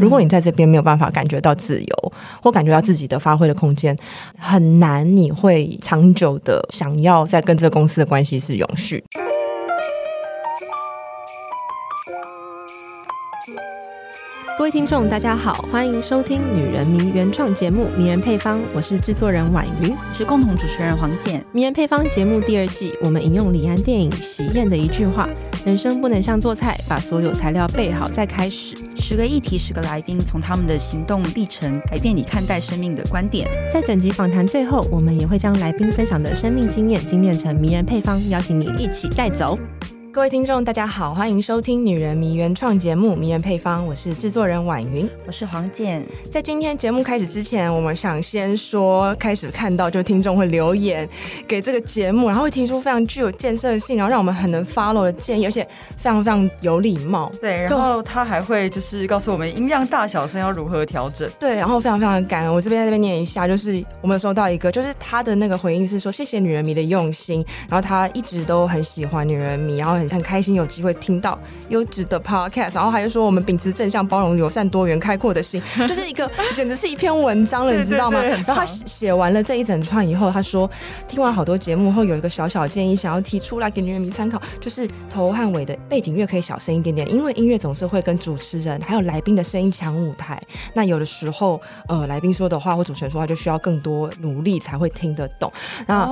如果你在这边没有办法感觉到自由，或感觉到自己的发挥的空间，很难你会长久的想要在跟这个公司的关系是永续。位听众，大家好，欢迎收听《女人迷》原创节目《迷人配方》，我是制作人婉瑜，是共同主持人黄简。《迷人配方》节目第二季，我们引用李安电影《喜宴》的一句话：“人生不能像做菜，把所有材料备好再开始。”十个议题，十个来宾，从他们的行动历程改变你看待生命的观点。在整集访谈最后，我们也会将来宾分享的生命经验精炼成迷人配方，邀请你一起带走。各位听众，大家好，欢迎收听《女人迷》原创节目《迷人配方》，我是制作人婉云，我是黄健。在今天节目开始之前，我们想先说，开始看到就听众会留言给这个节目，然后会提出非常具有建设性，然后让我们很能 follow 的建议，而且非常非常有礼貌。对，然后他还会就是告诉我们音量大小声要如何调整。对，然后非常非常的感恩。我这边在这边念一下，就是我们收到一个，就是他的那个回应是说，谢谢女人迷的用心，然后他一直都很喜欢女人迷，然后很。很开心有机会听到优质的 podcast，然后还是说我们秉持正向、包容、友善、多元、开阔的心，就是一个简直是一篇文章了，你知道吗？然后他写完了这一整串以后，他说听完好多节目后，有一个小小建议想要提出来给女人迷参考，就是头和尾的背景乐可以小声一点点，因为音乐总是会跟主持人还有来宾的声音抢舞台。那有的时候，呃，来宾说的话或主持人说话就需要更多努力才会听得懂。那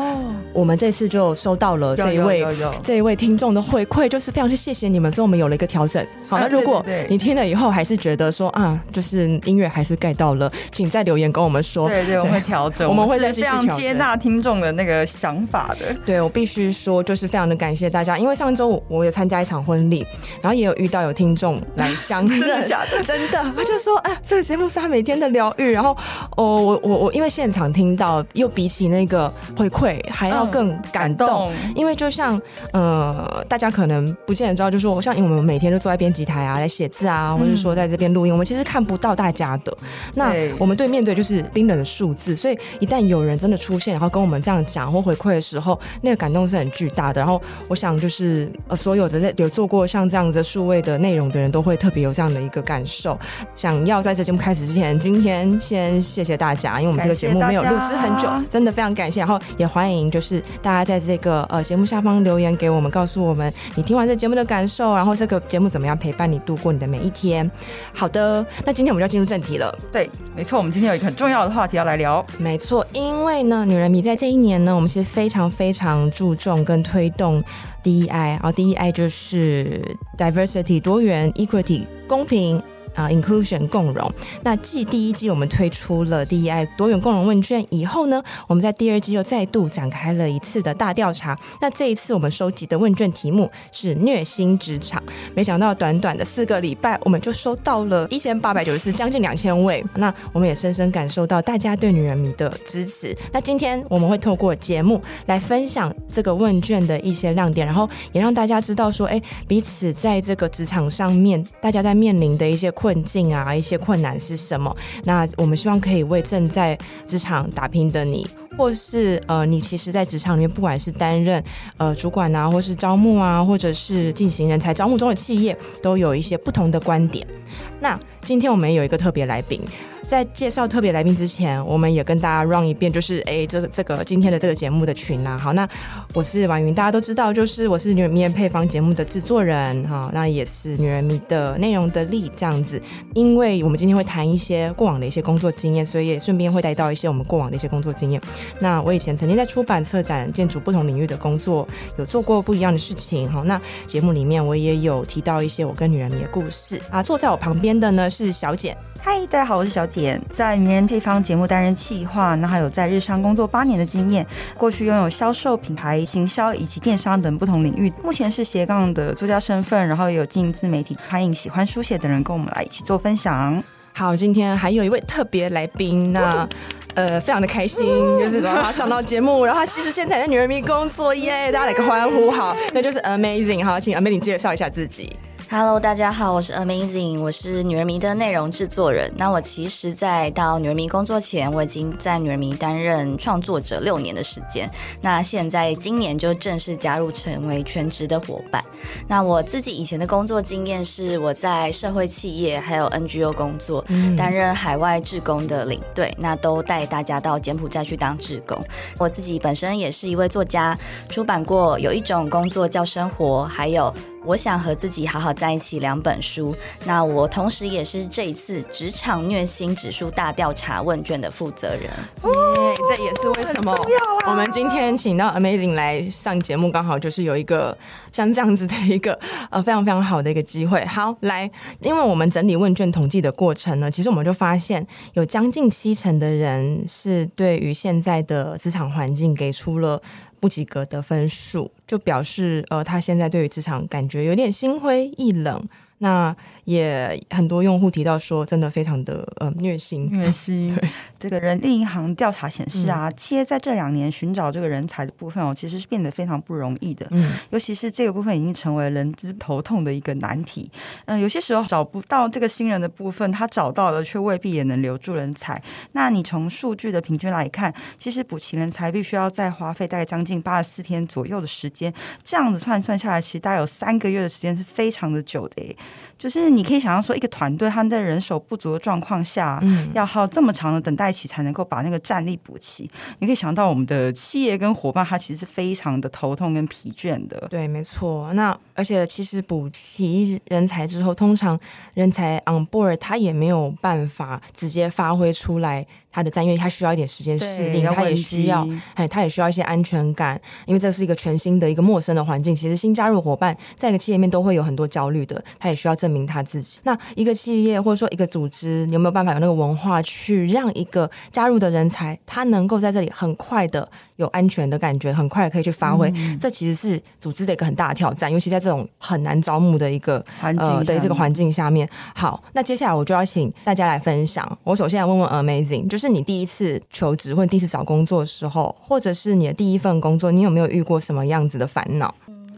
我们这次就收到了这一位这一位听众的 回。馈就是非常去谢谢你们，所以我们有了一个调整。好，那如果你听了以后还是觉得说啊，就是音乐还是盖到了，请再留言跟我们说。对对，我们会调整，我们会再继续调整。非常接纳听众的那个想法的。对，我必须说，就是非常的感谢大家，因为上周我也参加一场婚礼，然后也有遇到有听众来相认，真的假的？真的，他就说啊，这个节目是他每天的疗愈。然后哦，我我我因为现场听到，又比起那个回馈还要更感动，嗯、感动，因为就像呃，大家可。可能不见得知道，就是说，像因为我们每天都坐在编辑台啊，在写字啊，或者说在这边录音，我们其实看不到大家的。那我们对面对就是冰冷的数字，所以一旦有人真的出现，然后跟我们这样讲或回馈的时候，那个感动是很巨大的。然后我想，就是呃，所有的在有做过像这样子数位的内容的人都会特别有这样的一个感受。想要在这节目开始之前，今天先谢谢大家，因为我们这个节目没有录制很久，真的非常感谢。然后也欢迎就是大家在这个呃节目下方留言给我们，告诉我们。你听完这节目的感受，然后这个节目怎么样陪伴你度过你的每一天？好的，那今天我们就要进入正题了。对，没错，我们今天有一个很重要的话题要来聊。没错，因为呢，女人迷在这一年呢，我们是非常非常注重跟推动 DEI，然后 DEI 就是 diversity 多元、equity 公平。啊、，inclusion 共融。那继第一季我们推出了 DEI 多元共融问卷以后呢，我们在第二季又再度展开了一次的大调查。那这一次我们收集的问卷题目是虐心职场。没想到短短的四个礼拜，我们就收到了一千八百九十四，将近两千位。那我们也深深感受到大家对女人迷的支持。那今天我们会透过节目来分享这个问卷的一些亮点，然后也让大家知道说，哎，彼此在这个职场上面，大家在面临的一些。困境啊，一些困难是什么？那我们希望可以为正在职场打拼的你，或是呃，你其实，在职场里面，不管是担任呃主管啊，或是招募啊，或者是进行人才招募中的企业，都有一些不同的观点。那今天我们有一个特别来宾。在介绍特别来宾之前，我们也跟大家 run 一遍，就是哎，这个这个今天的这个节目的群啊。好，那我是婉云，大家都知道，就是我是女人迷配方节目的制作人哈，那也是女人迷的内容的力这样子。因为我们今天会谈一些过往的一些工作经验，所以也顺便会带到一些我们过往的一些工作经验。那我以前曾经在出版、策展、建筑不同领域的工作，有做过不一样的事情哈。那节目里面我也有提到一些我跟女人迷的故事啊。坐在我旁边的呢是小简。嗨，大家好，我是小简，在名人配方节目担任企划，那还有在日商工作八年的经验，过去拥有销售、品牌行销以及电商等不同领域，目前是斜杠的作家身份，然后也有经营自媒体，欢迎喜欢书写的人跟我们来一起做分享。好，今天还有一位特别来宾，那呃非常的开心，就是让他上到节目，然后他其实现在在女人迷工作耶，大家来个欢呼，好，那就是 amazing，好，请 amazing 介绍一下自己。Hello，大家好，我是 Amazing，我是女人迷的内容制作人。那我其实，在到女人迷工作前，我已经在女人迷担任创作者六年的时间。那现在今年就正式加入成为全职的伙伴。那我自己以前的工作经验是我在社会企业还有 NGO 工作，担任海外志工的领队，那都带大家到柬埔寨去当志工。我自己本身也是一位作家，出版过有一种工作叫生活，还有。我想和自己好好在一起两本书。那我同时也是这一次职场虐心指数大调查问卷的负责人。耶，这也是为什么我们今天请到 Amazing 来上节目，刚好就是有一个像这样子的一个 呃非常非常好的一个机会。好，来，因为我们整理问卷统计的过程呢，其实我们就发现有将近七成的人是对于现在的职场环境给出了。不及格的分数，就表示呃，他现在对于职场感觉有点心灰意冷。那也很多用户提到说，真的非常的呃虐心，虐心。对，这个人力银行调查显示啊，嗯、企业在这两年寻找这个人才的部分哦，其实是变得非常不容易的。嗯，尤其是这个部分已经成为人资头痛的一个难题。嗯、呃，有些时候找不到这个新人的部分，他找到了却未必也能留住人才。那你从数据的平均来看，其实补齐人才必须要再花费大概将近八十四天左右的时间，这样子算算下来，其实大概有三个月的时间是非常的久的诶。就是你可以想象说，一个团队他们在人手不足的状况下，嗯，要耗这么长的等待期才能够把那个战力补齐。你可以想到我们的企业跟伙伴，他其实是非常的头痛跟疲倦的。对，没错。那而且其实补齐人才之后，通常人才 on board 他也没有办法直接发挥出来。他的站，因为，他需要一点时间适应，他也需要，哎，他也需要一些安全感，因为这是一个全新的一个陌生的环境。其实新加入伙伴在一个企业里面都会有很多焦虑的，他也需要证明他自己。那一个企业或者说一个组织，你有没有办法有那个文化去让一个加入的人才，他能够在这里很快的有安全的感觉，很快可以去发挥？嗯、这其实是组织的一个很大的挑战，尤其在这种很难招募的一个环境呃的这个环境下面。好，那接下来我就要请大家来分享。我首先来问问 Amazing，就是。是你第一次求职或者第一次找工作的时候，或者是你的第一份工作，你有没有遇过什么样子的烦恼？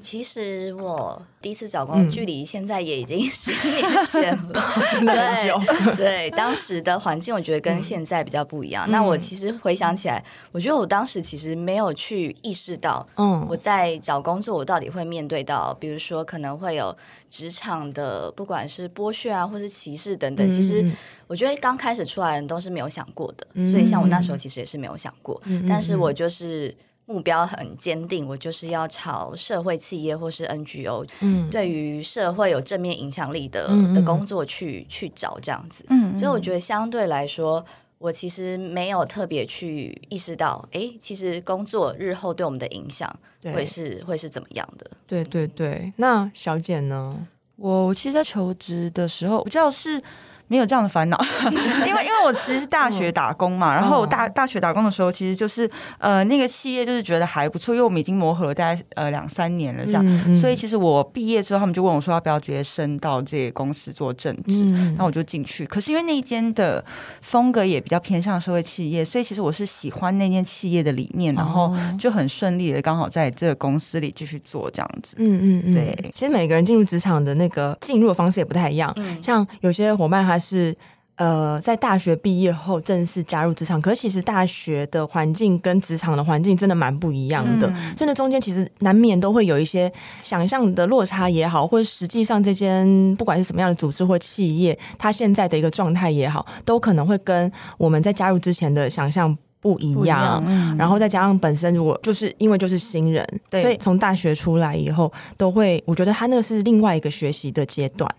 嗯，其实我第一次找工作，距离现在也已经十年前了。对 对，当时的环境我觉得跟现在比较不一样。嗯、那我其实回想起来，我觉得我当时其实没有去意识到，嗯，我在找工作，我到底会面对到，比如说可能会有职场的，不管是剥削啊，或是歧视等等。其实我觉得刚开始出来的人都是没有想过的，所以像我那时候其实也是没有想过，但是我就是。目标很坚定，我就是要朝社会企业或是 NGO，嗯，对于社会有正面影响力的的工作去去找这样子。嗯，所以我觉得相对来说，我其实没有特别去意识到，哎，其实工作日后对我们的影响会是对会是怎么样的？对对对。那小简呢？我其实，在求职的时候，我知道是。没有这样的烦恼，因为因为我其实是大学打工嘛，然后我大大学打工的时候，其实就是呃那个企业就是觉得还不错，因为我们已经磨合了大概呃两三年了这样，嗯嗯、所以其实我毕业之后，他们就问我说要不要直接升到这个公司做正职，那、嗯、我就进去。可是因为那间的风格也比较偏向社会企业，所以其实我是喜欢那间企业的理念，然后就很顺利的刚好在这个公司里继续做这样子。嗯嗯嗯，对。其实每个人进入职场的那个进入的方式也不太一样，嗯、像有些伙伴还。他是呃，在大学毕业后正式加入职场，可是其实大学的环境跟职场的环境真的蛮不一样的，所以那、中间其实难免都会有一些想象的落差也好，或者实际上这间不管是什么样的组织或企业，它现在的一个状态也好，都可能会跟我们在加入之前的想象不一样。然后再加上本身如果就是因为就是新人，对所以从大学出来以后，都会我觉得他那个是另外一个学习的阶段。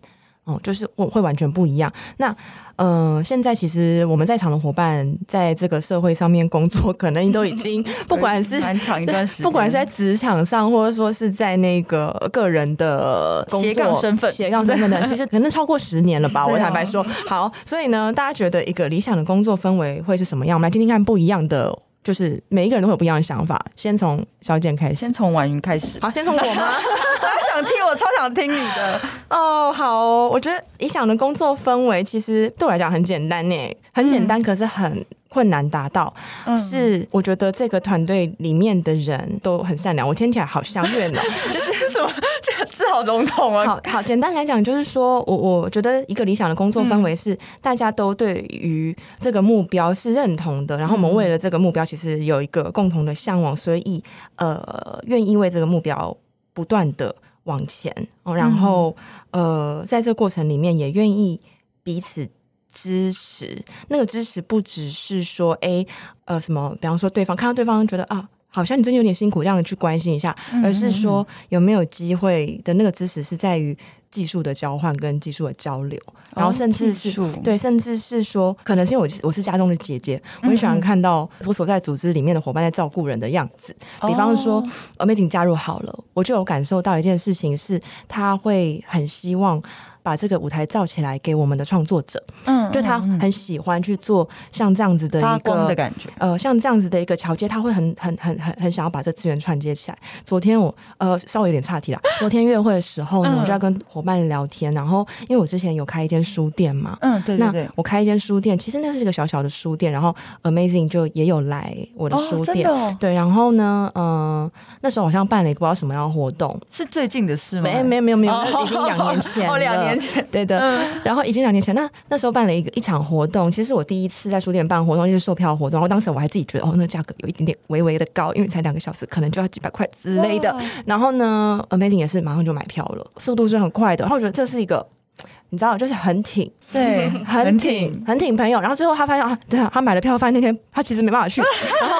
哦，就是我会完全不一样。那，呃，现在其实我们在场的伙伴，在这个社会上面工作，可能都已经 不管是蛮长一段时间，不管是在职场上，或者说是在那个个人的斜杠身份、斜杠身份的，其实可能超过十年了吧。哦、我坦白说，好，所以呢，大家觉得一个理想的工作氛围会是什么样？我们来听听看不一样的。就是每一个人都会有不一样的想法。先从小简开始，先从婉云开始。好，先从我吗？我想听，我超想听你的。哦，好哦，我觉得理想的工作氛围其实对我来讲很简单呢，很简单，可是很困难达到，嗯、是我觉得这个团队里面的人都很善良。我听起来好像怨哦，就是什么 这这好笼统啊。好好简单来讲，就是说我我觉得一个理想的工作氛围是大家都对于这个目标是认同的，然后我们为了这个目标其实有一个共同的向往，所以呃愿意为这个目标不断的往前，然后呃在这个过程里面也愿意彼此。支持，那个支持不只是说，哎、欸，呃，什么，比方说对方看到对方觉得啊，好像你最近有点辛苦，这样去关心一下，而是说有没有机会的那个支持是在于技术的交换跟技术的交流，然后甚至是、哦、对，甚至是说，可能是因为我我是家中的姐姐，我很喜欢看到我所在组织里面的伙伴在照顾人的样子，嗯、比方说 Amazing 加入好了，我就有感受到一件事情是，他会很希望。把这个舞台造起来给我们的创作者，嗯，就他很喜欢去做像这样子的一个的感觉，呃，像这样子的一个桥接，他会很很很很很想要把这资源串接起来。昨天我呃稍微有点岔题了，昨天约会的时候呢，嗯、我就要跟伙伴聊天，然后因为我之前有开一间书店嘛，嗯，对对对，那我开一间书店，其实那是一个小小的书店，然后 Amazing 就也有来我的书店，哦哦、对，然后呢，嗯、呃，那时候好像办了一个不知道什么样的活动，是最近的事吗？没没有没有没有，哦、已经两年前哦，两年。对的，然后已经两年前，那那时候办了一个一场活动，其实是我第一次在书店办活动，就是售票活动。然后当时我还自己觉得，哦，那个价格有一点点微微的高，因为才两个小时，可能就要几百块之类的。然后呢，Amazing 也是马上就买票了，速度是很快的。然后我觉得这是一个，你知道，就是很挺，对，很挺，很挺朋友。然后最后他发现啊，对啊，他买了票，发现那天他其实没办法去。然 后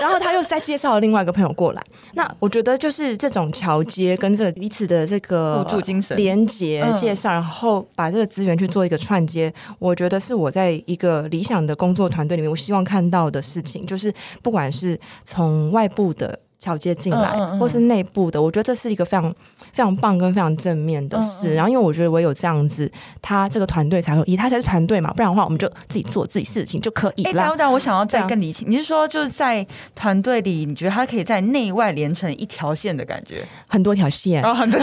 然后他又再介绍了另外一个朋友过来，那我觉得就是这种桥接跟这个彼此的这个互助精神连接介绍，然后把这个资源去做一个串接，我觉得是我在一个理想的工作团队里面，我希望看到的事情，就是不管是从外部的。桥接进来，嗯嗯嗯，或是内部的，我觉得这是一个非常非常棒跟非常正面的事。嗯嗯，然后，因为我觉得唯有这样子，他这个团队才会，以他才是团队嘛，不然的话，我们就自己做自己事情就可以了。哎，但我想要再更理清，你是说就是在团队里，你觉得他可以在内外连成一条线的感觉？很多条线，哦，很多。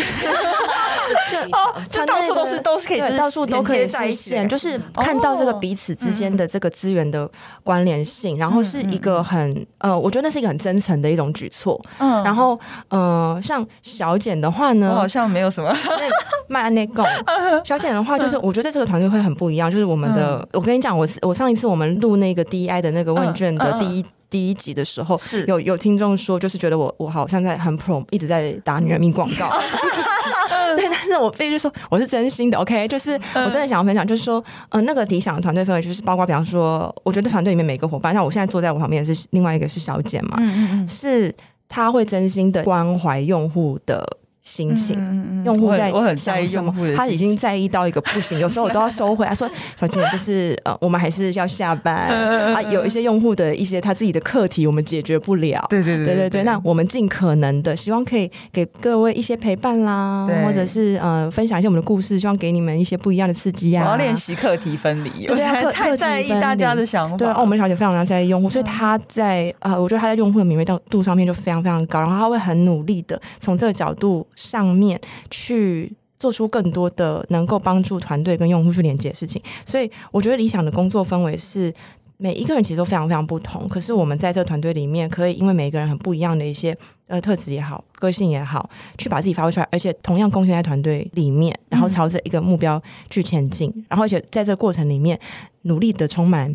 就 哦，就到处都是都是可以，到处都可以实现，就是看到这个彼此之间的这个资源的关联性，然后是一个很呃，我觉得那是一个很真诚的一种举措。嗯，然后呃，像小简的话呢，我好像没有什么卖那个 小简的话，就是我觉得这个团队会很不一样。就是我们的，我跟你讲，我我上一次我们录那个 DEI 的那个问卷的第一第一集的时候，有有听众说，就是觉得我我好像在很 pro，一直在打女人命广告。对，但是我必须说，我是真心的，OK，就是我真的想要分享，就是说，呃，那个理想的团队氛围，就是包括比方说，我觉得团队里面每个伙伴，像我现在坐在我旁边是另外一个是小简嘛，嗯嗯是他会真心的关怀用户的。心情，用户在，我很在意用户的，他已经在意到一个不行，有时候我都要收回。他说：“小姐，就是呃，我们还是要下班啊，有一些用户的一些他自己的课题，我们解决不了。”对对对对对对。那我们尽可能的希望可以给各位一些陪伴啦，或者是呃分享一些我们的故事，希望给你们一些不一样的刺激啊。我要练习课题分离，对啊，太在意大家的想法。对，哦，我们小姐非常非常在意用户，所以他在啊，我觉得他在用户的敏锐度上面就非常非常高，然后他会很努力的从这个角度上面。去做出更多的能够帮助团队跟用户去连接的事情，所以我觉得理想的工作氛围是每一个人其实都非常非常不同，可是我们在这个团队里面，可以因为每一个人很不一样的一些呃特质也好，个性也好，去把自己发挥出来，而且同样贡献在团队里面，然后朝着一个目标去前进，然后而且在这个过程里面努力的充满。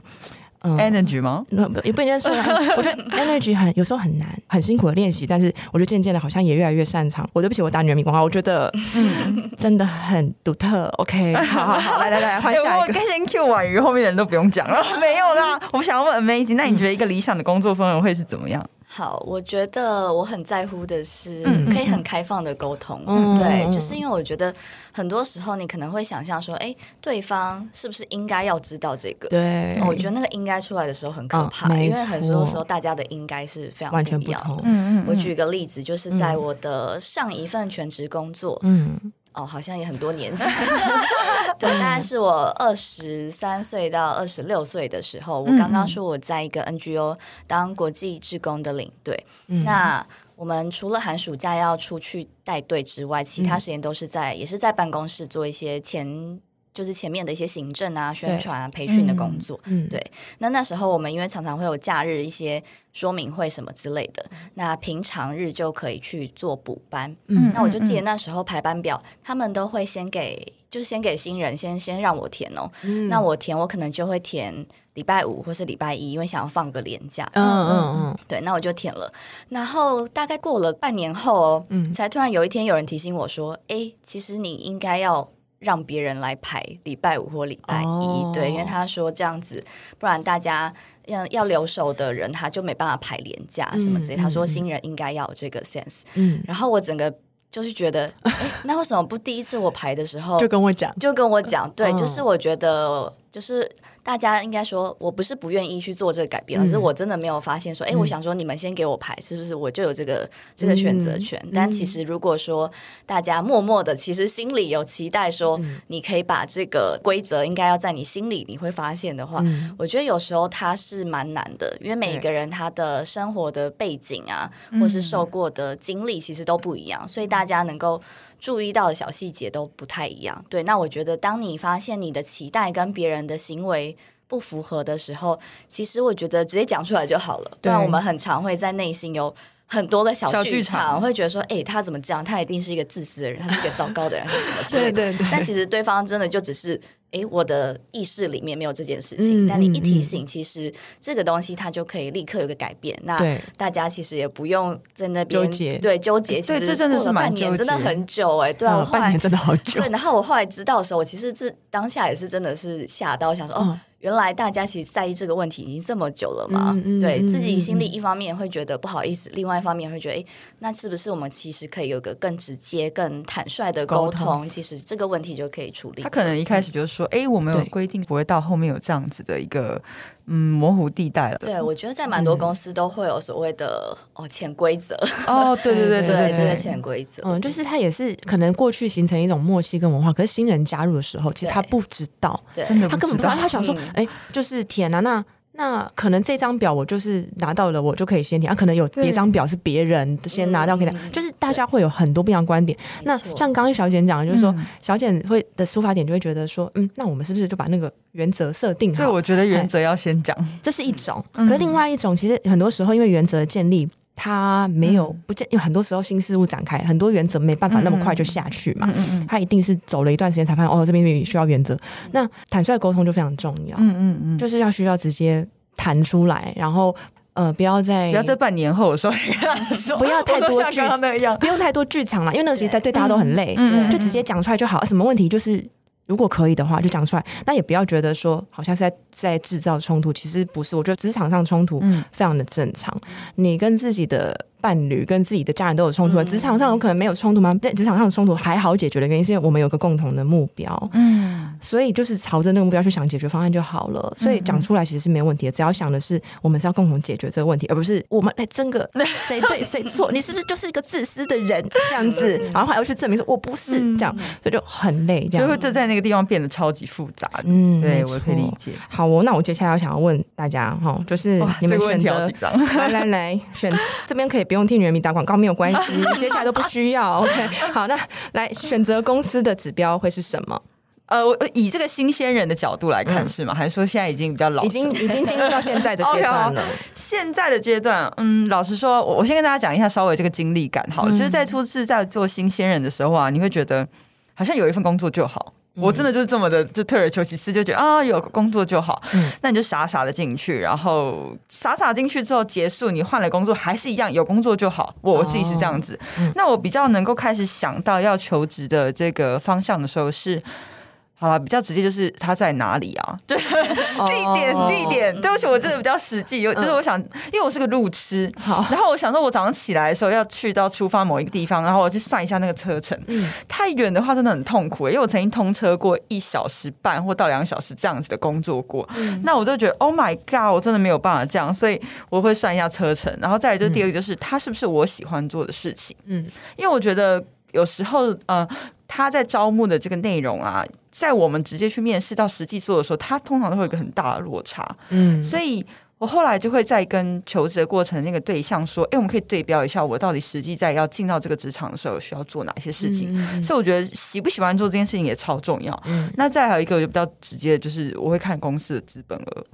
嗯、energy 吗？那也不应该说，我觉得 energy 很有时候很难，很辛苦的练习，但是我觉得渐渐的好像也越来越擅长。我对不起，我打女人迷广告，我觉得嗯 真的很独特。OK，好好好，来来来，换下一个。先 Q 完鱼，后面的人都不用讲了。没有啦，我想要问 Amazing，那你觉得一个理想的工作氛围会是怎么样？好，我觉得我很在乎的是可以很开放的沟通，嗯、对，就是因为我觉得很多时候你可能会想象说，哎、欸，对方是不是应该要知道这个？对，我觉得那个应该出来的时候很可怕，哦、因为很多时候大家的应该是非常不一样的。完全不同。嗯嗯，我举个例子，就是在我的上一份全职工作，嗯。哦，好像也很多年前，对，大概是我二十三岁到二十六岁的时候。我刚刚说我在一个 NGO 当国际志工的领队。嗯、那我们除了寒暑假要出去带队之外，其他时间都是在，嗯、也是在办公室做一些前就是前面的一些行政啊、宣传啊、培训的工作。嗯，对。那那时候我们因为常常会有假日一些说明会什么之类的，那平常日就可以去做补班。嗯，那我就记得那时候排班表，他们都会先给，就是先给新人先先让我填哦。嗯，那我填，我可能就会填礼拜五或是礼拜一，因为想要放个年假。嗯嗯嗯，对，那我就填了。然后大概过了半年后哦，嗯，才突然有一天有人提醒我说：“哎，其实你应该要。”让别人来排礼拜五或礼拜一，oh. 对，因为他说这样子，不然大家要要留守的人他就没办法排年假什么之类。嗯、他说新人应该要有这个 sense，嗯，然后我整个就是觉得，哎，那为什么不第一次我排的时候 就跟我讲，就跟我讲，对，oh. 就是我觉得就是。大家应该说，我不是不愿意去做这个改变，而、嗯、是我真的没有发现说，哎、嗯，我想说你们先给我排，是不是我就有这个这个选择权？嗯、但其实如果说大家默默的，其实心里有期待，说你可以把这个规则应该要在你心里，你会发现的话，嗯、我觉得有时候它是蛮难的，因为每一个人他的生活的背景啊，或是受过的经历其实都不一样，所以大家能够。注意到的小细节都不太一样，对。那我觉得，当你发现你的期待跟别人的行为不符合的时候，其实我觉得直接讲出来就好了。对，不然我们很常会在内心有很多的小剧场，会觉得说，哎、欸，他怎么这样？他一定是一个自私的人，他是一个糟糕的人，是什么之类的。对对对。但其实对方真的就只是。诶，我的意识里面没有这件事情，嗯、但你一提醒，其实这个东西它就可以立刻有个改变。嗯、那大家其实也不用在那边纠结，对纠结。其实这真的是半年，真的很久哎，对啊，我半年真的好久。对，然后我后来知道的时候，我其实这当下也是真的是吓到，想说、嗯、哦。原来大家其实在意这个问题已经这么久了嘛？嗯嗯、对自己心里一方面会觉得不好意思，嗯、另外一方面会觉得，哎，那是不是我们其实可以有个更直接、更坦率的沟通？沟通其实这个问题就可以处理。他可能一开始就是说，哎、嗯，我们有规定，不会到后面有这样子的一个。嗯，模糊地带了。对，我觉得在蛮多公司都会有所谓的、嗯、哦潜规则。哦，对对对 对对，这个潜规则。嗯，就是他也是可能过去形成一种默契跟文化，可是新人加入的时候，其实他不知道，对，真的他根本不知道，他想说，哎、嗯，就是填啊那。那可能这张表我就是拿到了，我就可以先填。啊，可能有别张表是别人先拿到给他，嗯、就是大家会有很多不一样观点。那像刚刚小简讲的，就是说、嗯、小简会的出发点就会觉得说，嗯，那我们是不是就把那个原则设定好？对，我觉得原则要先讲，这是一种。可是另外一种，其实很多时候因为原则的建立。他没有不见，因为很多时候新事物展开，很多原则没办法那么快就下去嘛。他一定是走了一段时间才发现，哦，这边需要原则。那坦率沟通就非常重要。嗯嗯嗯，就是要需要直接谈出来，然后呃，不要在不要在半年后说，不要太多剧，不用太多剧场了，因为那个其实在对大家都很累，就直接讲出来就好。什么问题就是。如果可以的话，就讲出来。那也不要觉得说好像是在在制造冲突，其实不是。我觉得职场上冲突非常的正常。嗯、你跟自己的。伴侣跟自己的家人都有冲突，职场上有可能没有冲突吗？在职场上的冲突还好解决的原因，是因为我们有个共同的目标，嗯，所以就是朝着那个目标去想解决方案就好了。所以讲出来其实是没有问题的，只要想的是我们是要共同解决这个问题，而不是我们来争个 谁对谁错。你是不是就是一个自私的人这样子？然后还要去证明说我不是这样，所以就很累，这样就会就在那个地方变得超级复杂。嗯，对，我可以理解。好，哦那我接下来要想要问大家哈，就是你们选择来来来选这边可以。不用替女人民打广告，没有关系，接下来都不需要。OK，好，那来选择公司的指标会是什么？呃，我以这个新鲜人的角度来看是吗？还是说现在已经比较老？已经已经进入到现在的阶段了。Okay, 现在的阶段，嗯，老实说，我我先跟大家讲一下稍微这个经历感。好，嗯、就是在初次在做新鲜人的时候啊，你会觉得好像有一份工作就好。我真的就是这么的，就退而求其次，就觉得啊，有工作就好。嗯，那你就傻傻的进去，然后傻傻进去之后结束，你换了工作还是一样，有工作就好。我我自己是这样子。哦嗯、那我比较能够开始想到要求职的这个方向的时候是。好了，比较直接就是他在哪里啊？对，地点地点。对不起，我真的比较实际，有就是我想，因为我是个路痴，好，然后我想说，我早上起来的时候要去到出发某一个地方，然后我去算一下那个车程。嗯，太远的话真的很痛苦，因为我曾经通车过一小时半或到两小时这样子的工作过。嗯，那我就觉得，Oh my God，我真的没有办法这样，所以我会算一下车程，然后再来就是第二个，就是他是不是我喜欢做的事情？嗯，因为我觉得有时候，呃，他在招募的这个内容啊。在我们直接去面试到实际做的时候，他通常都会有一个很大的落差。嗯，所以我后来就会在跟求职的过程的那个对象说，哎，我们可以对标一下，我到底实际在要进到这个职场的时候需要做哪些事情。嗯嗯、所以我觉得喜不喜欢做这件事情也超重要。嗯、那再还有一个，我就比较直接的就是我会看公司的资本额，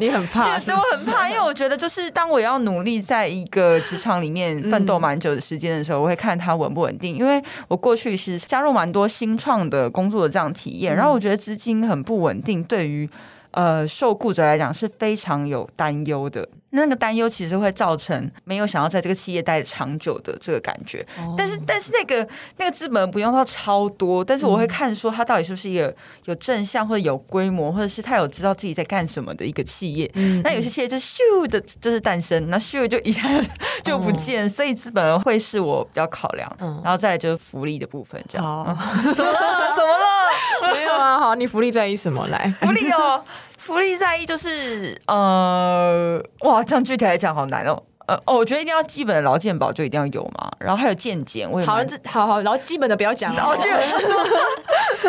你很怕是是，我 很怕，因为我觉得就是当我要努力在一个职场里面奋斗蛮久的时间的时候，嗯、我会看它稳不稳定。因为我过去是加入蛮多新创的工作的这样体验，嗯、然后我觉得资金很不稳定，对于。呃，受雇者来讲是非常有担忧的。那个担忧其实会造成没有想要在这个企业待长久的这个感觉。Oh. 但是，但是那个那个资本不用到超多，但是我会看说它到底是不是一个有正向或者有规模，或者是他有知道自己在干什么的一个企业。Mm hmm. 那有些企业就咻的，就是诞生，那咻就一下就 不见，oh. 所以资本会是我比较考量。嗯，oh. 然后再来就是福利的部分，这样。Oh. 怎么了？怎么了？没有啊，好，你福利在意什么？来，福利哦。福利在意就是呃，哇，这样具体来讲好难哦。呃哦，我觉得一定要基本的劳健保就一定要有嘛，然后还有健检，我也好了，这好好，然后基本的不要讲了。哦，就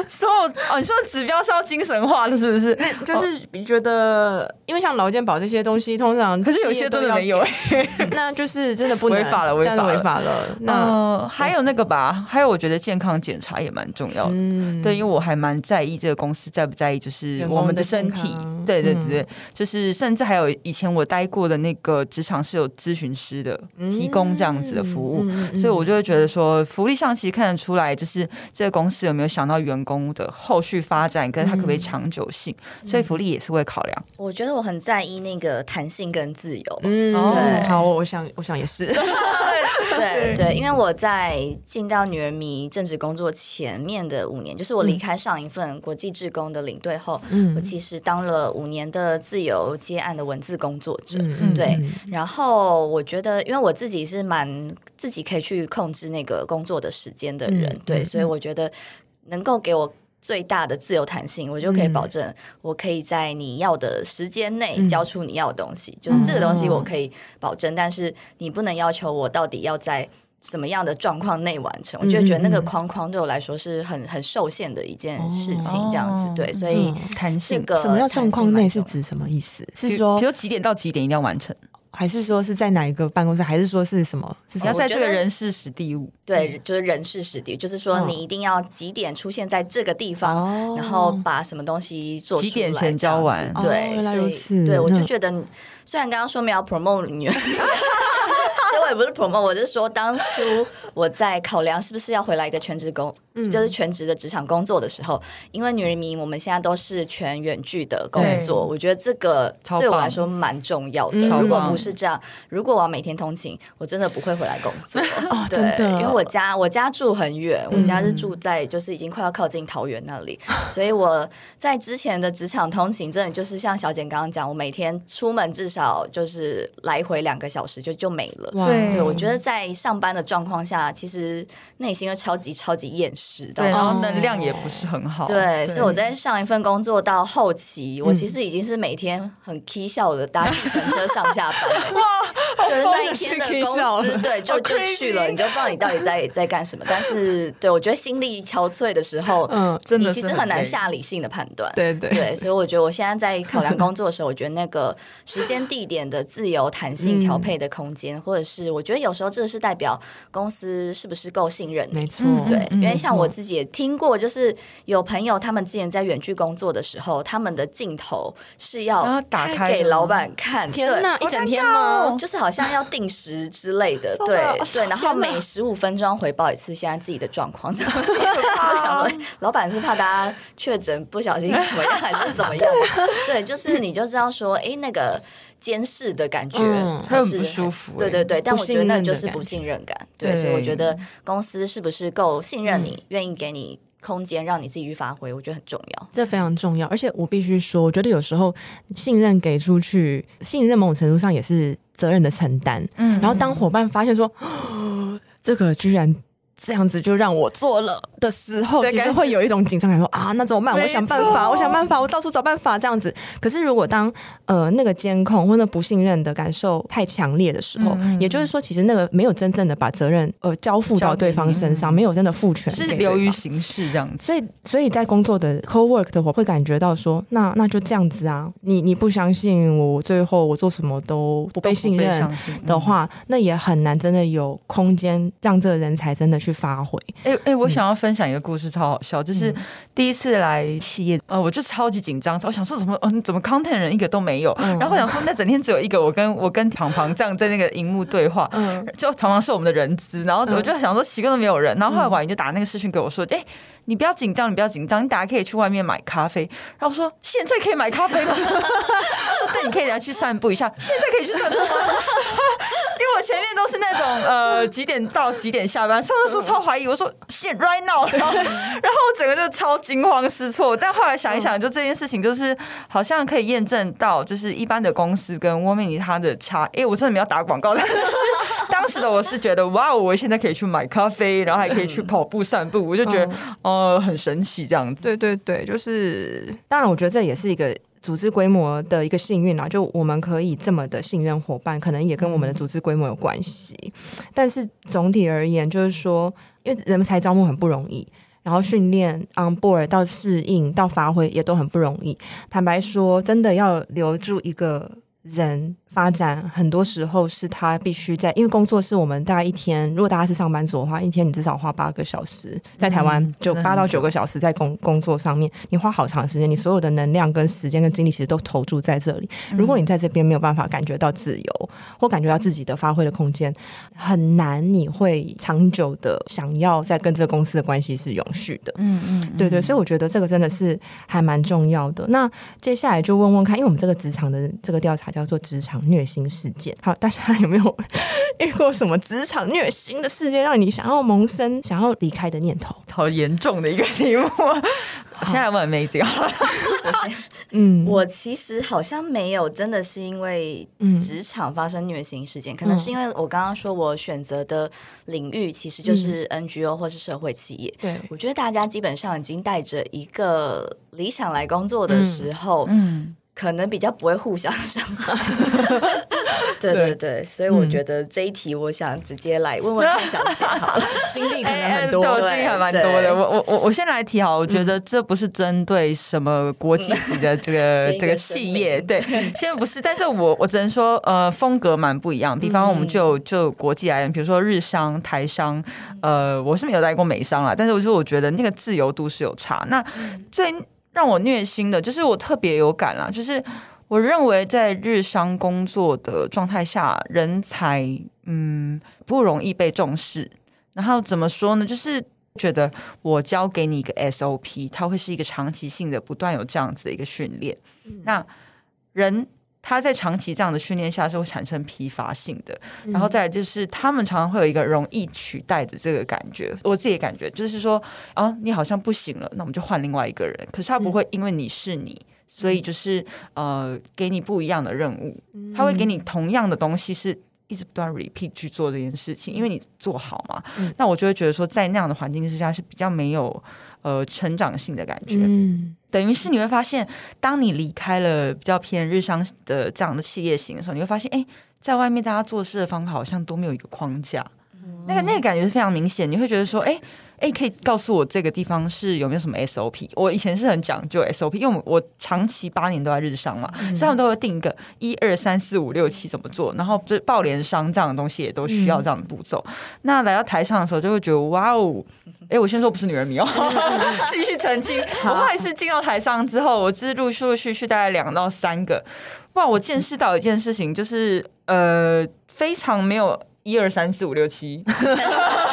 所有哦，你说指标是要精神化的，是不是？就是你觉得，因为像劳健保这些东西，通常可是有些真的没有，那就是真的不能违法了，违法违法了。那还有那个吧，还有我觉得健康检查也蛮重要的，对，因为我还蛮在意这个公司在不在意，就是我们的身体，对对对对，就是甚至还有以前我待过的那个职场是有。咨询师的提供这样子的服务，所以我就会觉得说，福利上其实看得出来，就是这个公司有没有想到员工的后续发展，跟他可不可以长久性，嗯、所以福利也是会考量。我觉得我很在意那个弹性跟自由。嗯，对，好，我想，我想也是。对对，因为我在进到女人迷正职工作前面的五年，就是我离开上一份国际志工的领队后，嗯、我其实当了五年的自由接案的文字工作者。嗯、对，然后我觉得，因为我自己是蛮自己可以去控制那个工作的时间的人，嗯、对，所以我觉得能够给我。最大的自由弹性，我就可以保证，我可以在你要的时间内交出你要的东西，嗯、就是这个东西我可以保证，嗯、但是你不能要求我到底要在什么样的状况内完成。嗯、我就觉得那个框框对我来说是很很受限的一件事情，这样子、哦、对，所以弹性个什么叫状况内是指什么意思？是说比如几点到几点一定要完成？还是说是在哪一个办公室？还是说是什么？是要在这个人事实地物？对，就是人事实地，就是说你一定要几点出现在这个地方，然后把什么东西做出来，几点前交完？对，所以对我就觉得，虽然刚刚说没有 promote 女人。我也不是 promote，我是说当初我在考量是不是要回来一个全职工，嗯、就是全职的职场工作的时候，因为女人迷我们现在都是全远距的工作，我觉得这个对我来说蛮重要的。如果不是这样，如果我要每天通勤，我真的不会回来工作。哦，对，真的，因为我家我家住很远，我家是住在就是已经快要靠近桃园那里，嗯、所以我在之前的职场通勤，真的就是像小简刚刚讲，我每天出门至少就是来回两个小时就就没了。对，对，我觉得在上班的状况下，其实内心又超级超级厌世，对，然后能量也不是很好。对，对所以我在上一份工作到后期，嗯、我其实已经是每天很 k 笑的搭计程车上下班。哇，就是在一天的工资，对，就就去了，你就不知道你到底在在干什么。但是，对我觉得心力憔悴的时候，嗯，真的你其实很难下理性的判断。对对对，所以我觉得我现在在考量工作的时候，我觉得那个时间地点的自由弹性调配的空间，嗯、或者是我觉得。有时候这是代表公司是不是够信任？没错，对，因为像我自己也听过，就是有朋友他们之前在远距工作的时候，他们的镜头是要打开给老板看，天哪，一整天吗？就是好像要定时之类的，对对，然后每十五分钟回报一次现在自己的状况。我想说，老板是怕大家确诊不小心怎么样，还是怎么样？对，就是你就知道说，哎，那个。监视的感觉，嗯，很不舒服。对对对，但我觉得那就是不信任感。对，所以我觉得公司是不是够信任你，愿意给你空间，让你自己去发挥，我觉得很重要。这非常重要，而且我必须说，我觉得有时候信任给出去，信任某种程度上也是责任的承担。嗯，然后当伙伴发现说，这个居然。这样子就让我做了的时候，其实会有一种紧张感说，说啊，那怎么办？我想办法，我想办法，我 到处找办法这样子。可是如果当呃那个监控或者不信任的感受太强烈的时候，嗯、也就是说，其实那个没有真正的把责任呃交付到对方身上，没有真的赋权，是流于形式这样子。所以，所以在工作的 co work 的我，会感觉到说，那那就这样子啊，你你不相信我，最后我做什么都不被信任的话，嗯、那也很难真的有空间让这个人才真的。去发挥，哎、欸、哎、欸，我想要分享一个故事，超好笑，就是第一次来企业，呃，我就超级紧张，我想说怎么，嗯、呃，怎么 content 人一个都没有，嗯、然后我想说那整天只有一个我跟我跟庞庞这样在那个荧幕对话，嗯，就庞庞是我们的人资，然后我就想说奇怪都没有人，然后后来婉莹就打那个视讯给我说，哎、欸。你不要紧张，你不要紧张，你大家可以去外面买咖啡。然后我说：“现在可以买咖啡吗？” 他说：“对，你可以来去散步一下。现在可以去散步吗？因为我前面都是那种呃几点到几点下班，上次说超怀疑，我说现 right now，然后 我整个就超惊慌失措。但后来想一想，就这件事情就是好像可以验证到，就是一般的公司跟窝美妮它的差。哎、欸，我真的没有打广告，但是 当时的我是觉得哇，我现在可以去买咖啡，然后还可以去跑步散步，我就觉得哦。呃，很神奇这样子。对对对，就是当然，我觉得这也是一个组织规模的一个幸运啊。就我们可以这么的信任伙伴，可能也跟我们的组织规模有关系。嗯、但是总体而言，就是说，因为人才招募很不容易，然后训练 on board 到适应到发挥也都很不容易。坦白说，真的要留住一个人。发展很多时候是他必须在，因为工作是我们大概一天，如果大家是上班族的话，一天你至少花八个小时在台湾，就八到九个小时在工工作上面，你花好长时间，你所有的能量跟时间跟精力其实都投注在这里。如果你在这边没有办法感觉到自由，或感觉到自己的发挥的空间，很难你会长久的想要在跟这个公司的关系是永续的。嗯嗯，对对，所以我觉得这个真的是还蛮重要的。那接下来就问问看，因为我们这个职场的这个调查叫做职场。虐心事件，好，大家有没有 遇过什么职场虐心的事件，让你想要萌生、想要离开的念头？好严重的一个题目。我现在问 Macy 我先，嗯，我其实好像没有，真的是因为职场发生虐心事件，嗯、可能是因为我刚刚说我选择的领域其实就是 NGO 或是社会企业。对、嗯，我觉得大家基本上已经带着一个理想来工作的时候，嗯。嗯可能比较不会互相伤害，对对对，所以我觉得这一题，我想直接来问问看小姐好了，经历可能很多，经历还蛮多的。我我我我先来提好，我觉得这不是针对什么国际级的这个这个企业，对，现在不是。但是我我只能说，呃，风格蛮不一样。比方我们就就国际来源，比如说日商、台商，呃，我是没有待过美商啦，但是我就我觉得那个自由度是有差。那这。让我虐心的，就是我特别有感啦。就是我认为在日商工作的状态下，人才嗯不容易被重视。然后怎么说呢？就是觉得我教给你一个 SOP，它会是一个长期性的，不断有这样子的一个训练。嗯、那人。他在长期这样的训练下是会产生疲乏性的，然后再来就是他们常常会有一个容易取代的这个感觉。我自己感觉就是说，啊，你好像不行了，那我们就换另外一个人。可是他不会因为你是你，所以就是呃，给你不一样的任务。他会给你同样的东西，是一直不断 repeat 去做这件事情，因为你做好嘛。那我就会觉得说，在那样的环境之下是比较没有。呃，成长性的感觉，嗯，等于是你会发现，当你离开了比较偏日商的这样的企业型的时候，你会发现，哎，在外面大家做事的方法好像都没有一个框架，嗯、那个那个感觉是非常明显，你会觉得说，哎。哎，可以告诉我这个地方是有没有什么 SOP？我以前是很讲究 SOP，因为我长期八年都在日商嘛，嗯、所以他们都会定一个一二三四五六七怎么做，然后就报联商这样的东西也都需要这样的步骤。嗯、那来到台上的时候，就会觉得哇哦！哎，我先说不是女人迷哦，继续澄清。我后来是进到台上之后，我是陆陆续续续大概两到三个，哇！我见识到一件事情，就是呃，非常没有一二三四五六七。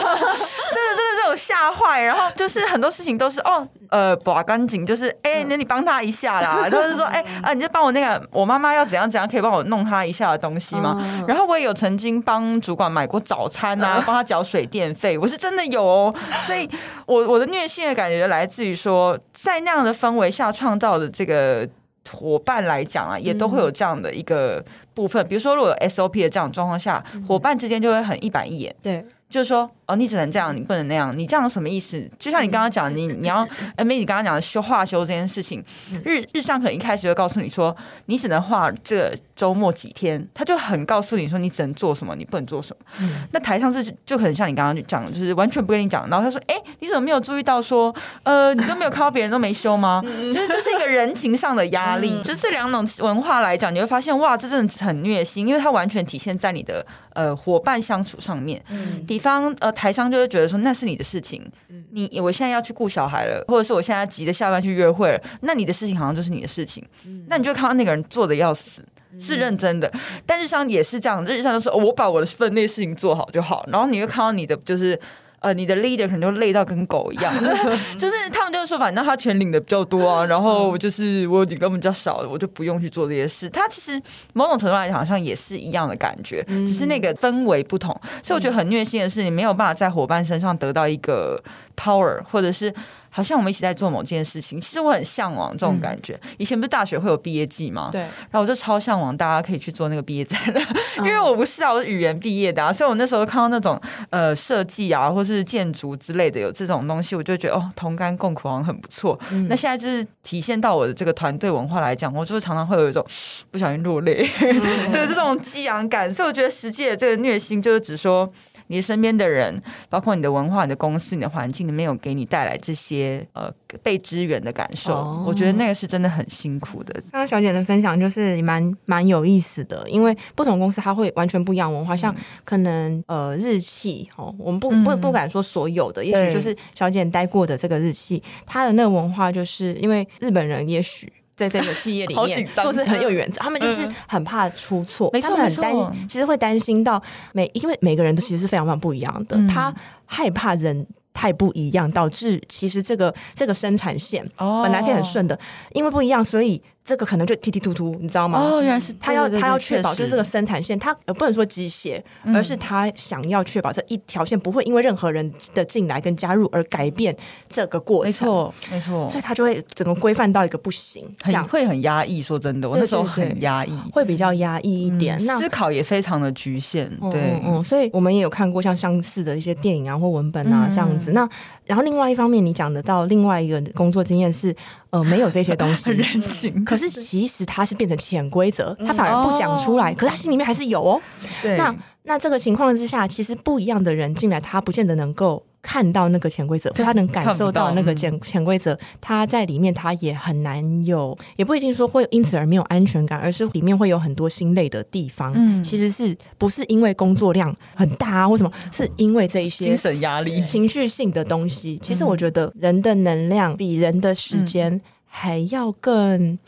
吓坏，然后就是很多事情都是哦，呃，把干净，就是哎，那你帮他一下啦，就说哎啊，你就帮我那个，我妈妈要怎样怎样，可以帮我弄他一下的东西吗？然后我也有曾经帮主管买过早餐啊，帮他缴水电费，我是真的有哦。所以我我的虐性的感觉来自于说，在那样的氛围下创造的这个伙伴来讲啊，也都会有这样的一个部分。比如说，如果有 SOP 的这样状况下，伙伴之间就会很一板一眼，对，就是说。哦，你只能这样，你不能那样，你这样什么意思？就像你刚刚讲，你你要 m 妹，你刚刚讲的修画修这件事情，日日上可能一开始就告诉你说，你只能画这个周末几天，他就很告诉你说，你只能做什么，你不能做什么。嗯、那台上是就可能像你刚刚讲的，就是完全不跟你讲，然后他说，哎，你怎么没有注意到说，呃，你都没有看到别人都没修吗？就是这是一个人情上的压力，嗯、就是两种文化来讲，你会发现哇，这真的很虐心，因为它完全体现在你的呃伙伴相处上面。嗯，比方呃。台商就会觉得说，那是你的事情，你我现在要去顾小孩了，或者是我现在急着下班去约会了，那你的事情好像就是你的事情，那你就看到那个人做的要死，是认真的，但日商也是这样，日商就是我把我的分内事情做好就好，然后你会看到你的就是。呃，你的 leader 可能就累到跟狗一样，就是他们就是说，反正他钱领的比较多啊，然后就是我领根本比较少，我就不用去做这些事。他其实某种程度来讲，好像也是一样的感觉，只是那个氛围不同。所以我觉得很虐心的是，你没有办法在伙伴身上得到一个 power，或者是。好像我们一起在做某件事情，其实我很向往这种感觉。嗯、以前不是大学会有毕业季吗？对。然后我就超向往大家可以去做那个毕业展的，因为我不是啊，我是语言毕业的啊，所以我那时候看到那种呃设计啊，或是建筑之类的有这种东西，我就觉得哦，同甘共苦好像很不错。嗯、那现在就是体现到我的这个团队文化来讲，我就是常常会有一种不小心落泪的、嗯、这种激昂感。所以我觉得实际的这个虐心就是只说。你身边的人，包括你的文化、你的公司、你的环境，没有给你带来这些呃被支援的感受。哦、我觉得那个是真的很辛苦的。刚刚小姐的分享就是蛮蛮有意思的，因为不同公司它会完全不一样文化。像可能呃日企哦，我们不不不敢说所有的，嗯、也许就是小姐待过的这个日企，它的那个文化就是因为日本人也许。在这个企业里面做事很有原则，他们就是很怕出错，他们很担心，其实会担心到每，因为每个人都其实是非常非常不一样的，他害怕人太不一样，导致其实这个这个生产线本来可以很顺的，因为不一样，所以。这个可能就踢踢突突，你知道吗？哦，原来是他要他要确保，就是这个生产线，他呃不能说机械，而是他想要确保这一条线不会因为任何人的进来跟加入而改变这个过程。没错，没错。所以他就会整个规范到一个不行，这样会很压抑。说真的，我那时候很压抑，会比较压抑一点。那思考也非常的局限。对，嗯，所以我们也有看过像相似的一些电影啊或文本啊这样子。那然后另外一方面，你讲得到另外一个工作经验是。呃，没有这些东西，人情。可是其实他是变成潜规则，他反而不讲出来，可是他心里面还是有哦。对，那那这个情况之下，其实不一样的人进来，他不见得能够看到那个潜规则，他能感受到那个潜潜规则，他在里面他也很难有，也不一定说会因此而没有安全感，而是里面会有很多心累的地方。嗯，其实是不是因为工作量很大啊，或什么，是因为这一些精神压力、情绪性的东西。其实我觉得人的能量比人的时间。还要更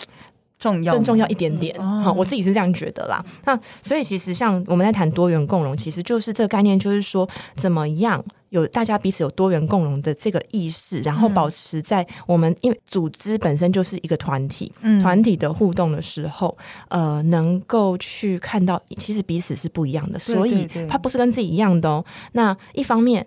重要，更重要一点点。好，我自己是这样觉得啦。那所以其实像我们在谈多元共融，其实就是这个概念，就是说怎么样有大家彼此有多元共融的这个意识，然后保持在我们因为组织本身就是一个团体，团体的互动的时候，呃，能够去看到其实彼此是不一样的，所以他不是跟自己一样的哦。那一方面。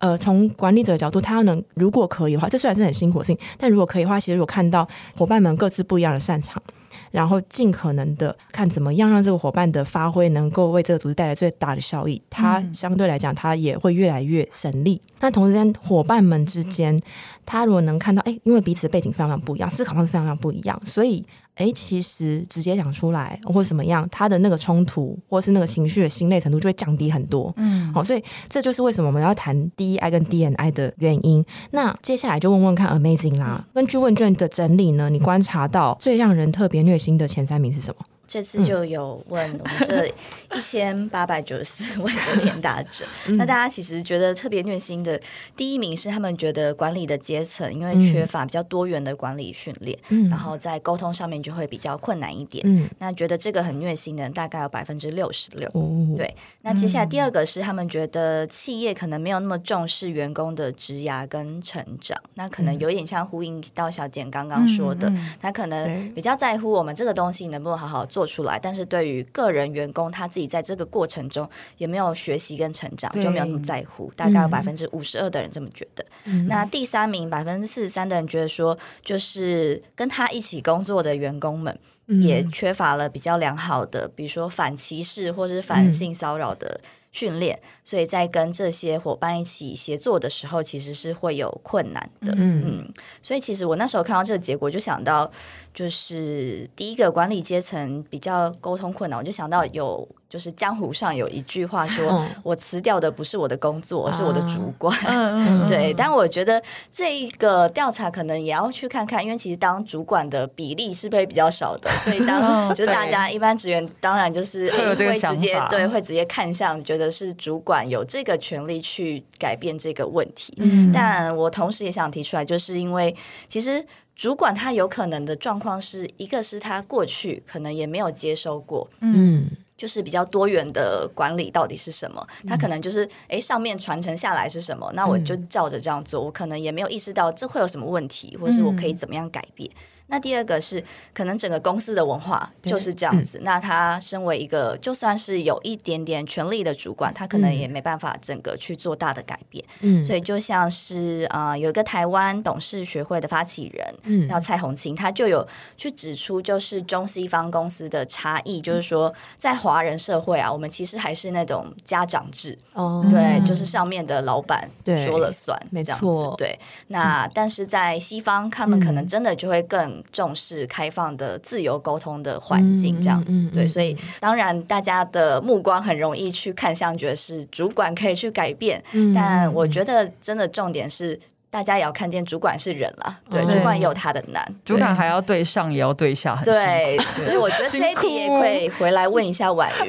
呃，从管理者的角度，他要能如果可以的话，这虽然是很辛苦的事情，但如果可以的话，其实我看到伙伴们各自不一样的擅长，然后尽可能的看怎么样让这个伙伴的发挥能够为这个组织带来最大的效益，它相对来讲它也会越来越省力。那同时间伙伴们之间，他如果能看到，哎，因为彼此的背景非常非常不一样，思考方式非常非常不一样，所以。哎，其实直接讲出来或者怎么样，他的那个冲突或是那个情绪的心累程度就会降低很多。嗯，好，所以这就是为什么我们要谈 DEI 跟 DNI 的原因。那接下来就问问看，Amazing 啦，根据问卷的整理呢，你观察到最让人特别虐心的前三名是什么？这次就有问我们这一千八百九十四位的 填答者，那大家其实觉得特别虐心的第一名是他们觉得管理的阶层因为缺乏比较多元的管理训练，嗯、然后在沟通上面就会比较困难一点。嗯、那觉得这个很虐心的大概有百分之六十六。对，那接下来第二个是他们觉得企业可能没有那么重视员工的职涯跟成长，那可能有点像呼应到小简刚刚说的，他可能比较在乎我们这个东西能不能好好做。做出来，但是对于个人员工他自己在这个过程中也没有学习跟成长，就没有那么在乎。大概有百分之五十二的人这么觉得。嗯、那第三名百分之四十三的人觉得说，就是跟他一起工作的员工们也缺乏了比较良好的，比如说反歧视或是反性骚扰的训练，所以在跟这些伙伴一起协作的时候，其实是会有困难的。嗯嗯，所以其实我那时候看到这个结果，就想到就是第一个管理阶层比较沟通困难，我就想到有。就是江湖上有一句话说：“嗯、我辞掉的不是我的工作，而是我的主管。啊 ”对，但我觉得这一个调查可能也要去看看，因为其实当主管的比例是不是比较少的？所以当就是大家一般职员，当然就是会直接对会直接看向，觉得是主管有这个权利去改变这个问题。嗯、但我同时也想提出来，就是因为其实主管他有可能的状况是一个是他过去可能也没有接收过，嗯。就是比较多元的管理到底是什么？他可能就是哎，上面传承下来是什么？那我就照着这样做，我可能也没有意识到这会有什么问题，或是我可以怎么样改变。那第二个是，可能整个公司的文化就是这样子。嗯、那他身为一个就算是有一点点权力的主管，他可能也没办法整个去做大的改变。嗯，所以就像是啊、呃，有一个台湾董事学会的发起人，嗯，叫蔡宏清，他就有去指出，就是中西方公司的差异，就是说在华人社会啊，我们其实还是那种家长制。哦，对，就是上面的老板说了算，这样子。没错，对。那、嗯、但是在西方，他们可能真的就会更。重视开放的自由沟通的环境，这样子、对，所以当然大家的目光很容易去看向，觉得是主管可以去改变，嗯、但我觉得真的重点是。大家也要看见主管是人了，对，主管也有他的难，主管还要对上也要对下，很对，所以我觉得这一题也可以回来问一下婉瑜，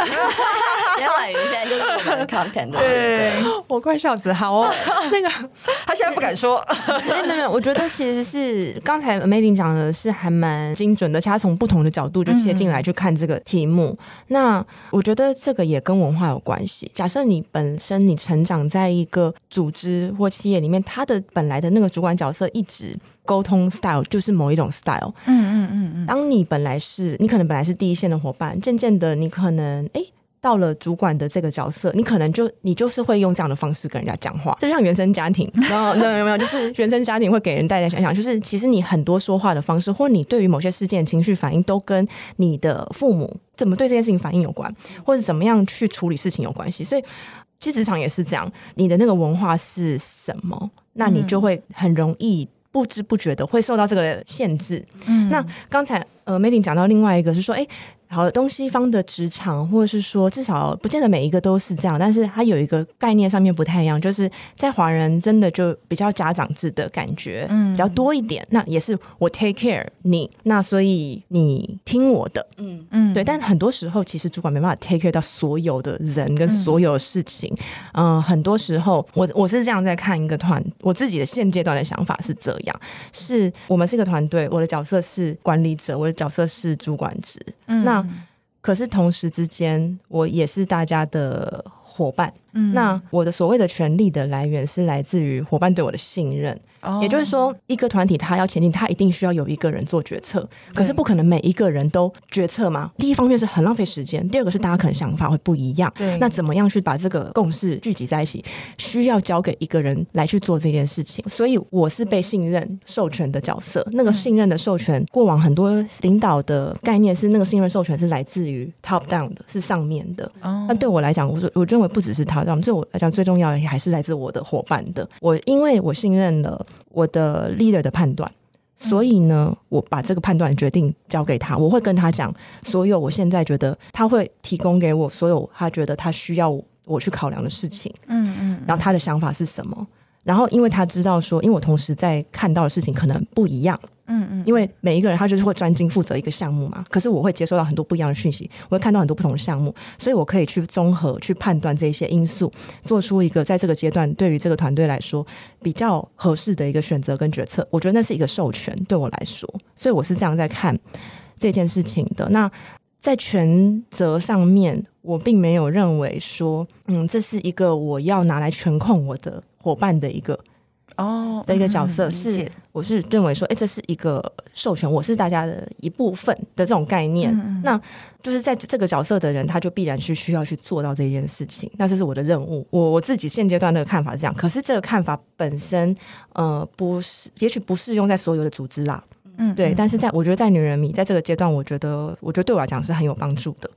因为婉瑜现在就是我们的 content，对。对，我快笑死，好哦，那个他现在不敢说，没有没有，我觉得其实是刚才 Amazing 讲的是还蛮精准的，其实他从不同的角度就切进来去看这个题目，那我觉得这个也跟文化有关系。假设你本身你成长在一个组织或企业里面，他的本来的那个主管角色一直沟通 style 就是某一种 style，嗯嗯嗯嗯。当你本来是你可能本来是第一线的伙伴，渐渐的你可能哎到了主管的这个角色，你可能就你就是会用这样的方式跟人家讲话，就像原生家庭，然后有没有？就是原生家庭会给人带来想想，就是其实你很多说话的方式，或你对于某些事件情绪反应，都跟你的父母怎么对这件事情反应有关，或者怎么样去处理事情有关系。所以其实职场也是这样，你的那个文化是什么？那你就会很容易不知不觉的会受到这个限制。嗯，那刚才呃，Mading 讲到另外一个是说，哎。好，东西方的职场，或者是说，至少不见得每一个都是这样，但是它有一个概念上面不太一样，就是在华人真的就比较家长制的感觉，嗯，比较多一点。那也是我 take care 你，那所以你听我的，嗯嗯，对。但很多时候，其实主管没办法 take care 到所有的人跟所有的事情，嗯、呃，很多时候，我我是这样在看一个团，我自己的现阶段的想法是这样，是我们是一个团队，我的角色是管理者，我的角色是主管职，嗯，那。可是同时之间，我也是大家的伙伴。嗯，那我的所谓的权利的来源是来自于伙伴对我的信任。也就是说，一个团体他要前进，他一定需要有一个人做决策。可是不可能每一个人都决策嘛。第一方面是很浪费时间，第二个是大家可能想法会不一样。对，那怎么样去把这个共识聚集在一起？需要交给一个人来去做这件事情。所以我是被信任授权的角色。那个信任的授权，过往很多领导的概念是那个信任授权是来自于 top down 的，是上面的。那对我来讲，我说我认为不只是 top down，对我来讲最重要的还是来自我的伙伴的。我因为我信任了。我的 leader 的判断，所以呢，我把这个判断决定交给他。我会跟他讲所有我现在觉得他会提供给我所有他觉得他需要我去考量的事情。嗯嗯，然后他的想法是什么？然后因为他知道说，因为我同时在看到的事情可能不一样。嗯嗯，因为每一个人他就是会专精负责一个项目嘛，可是我会接收到很多不一样的讯息，我会看到很多不同的项目，所以我可以去综合去判断这些因素，做出一个在这个阶段对于这个团队来说比较合适的一个选择跟决策。我觉得那是一个授权对我来说，所以我是这样在看这件事情的。那在权责上面，我并没有认为说，嗯，这是一个我要拿来权控我的伙伴的一个。哦，的一个角色是，我是认为说，哎，这是一个授权，我是大家的一部分的这种概念。那就是在这个角色的人，他就必然是需要去做到这件事情。那这是我的任务。我我自己现阶段的看法是这样，可是这个看法本身，呃，不是，也许不适用在所有的组织啦。嗯，对。但是在我觉得，在女人迷在这个阶段，我觉得，我觉得对我来讲是很有帮助的。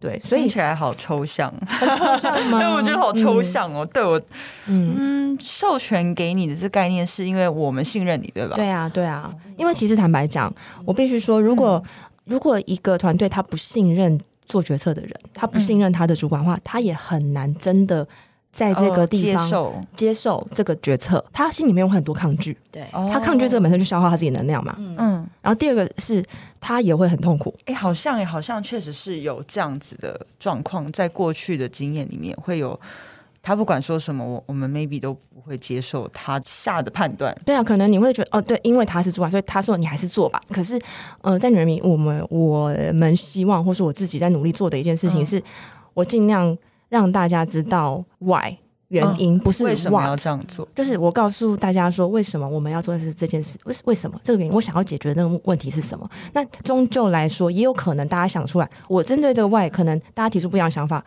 对，所以听起来好抽象，很抽象吗？因为我觉得好抽象哦。嗯、对我，嗯嗯，授权给你的这概念是因为我们信任你，对吧？对啊，对啊。因为其实坦白讲，我必须说，如果、嗯、如果一个团队他不信任做决策的人，他不信任他的主管的话，他也很难真的。在这个地方接受接受这个决策，他心里面有很多抗拒，对，他抗拒这个本身就消耗他自己能量嘛，嗯，然后第二个是他也会很痛苦，哎，好像哎，好像确实是有这样子的状况，在过去的经验里面会有，他不管说什么，我我们 maybe 都不会接受他下的判断，对啊，可能你会觉得哦，对，因为他是主管，所以他说你还是做吧，可是，呃，在女人迷，我们我们希望，或是我自己在努力做的一件事情是，我尽量。让大家知道 why 原因，不是 what，为什么要这样做，就是我告诉大家说，为什么我们要做的是这件事，为为什么这个原因，我想要解决的那个问题是什么？那终究来说，也有可能大家想出来，我针对这个 why，可能大家提出不一样的想法，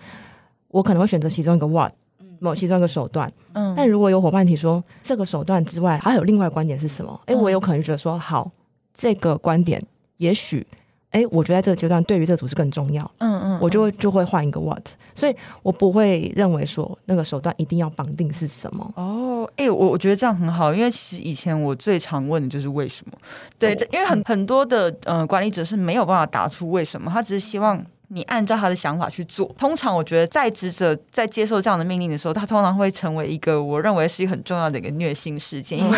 我可能会选择其中一个 what，某其中一个手段。嗯，但如果有伙伴提出这个手段之外，还有另外观点是什么？哎，我有可能觉得说，好，这个观点也许。哎，我觉得在这个阶段，对于这个组织更重要。嗯嗯，我就会就会换一个 what，所以我不会认为说那个手段一定要绑定是什么。哦，哎，我我觉得这样很好，因为其实以前我最常问的就是为什么。对，哦、因为很很多的呃管理者是没有办法答出为什么，他只是希望。你按照他的想法去做。通常我觉得在职者在接受这样的命令的时候，他通常会成为一个我认为是一个很重要的一个虐心事件，因为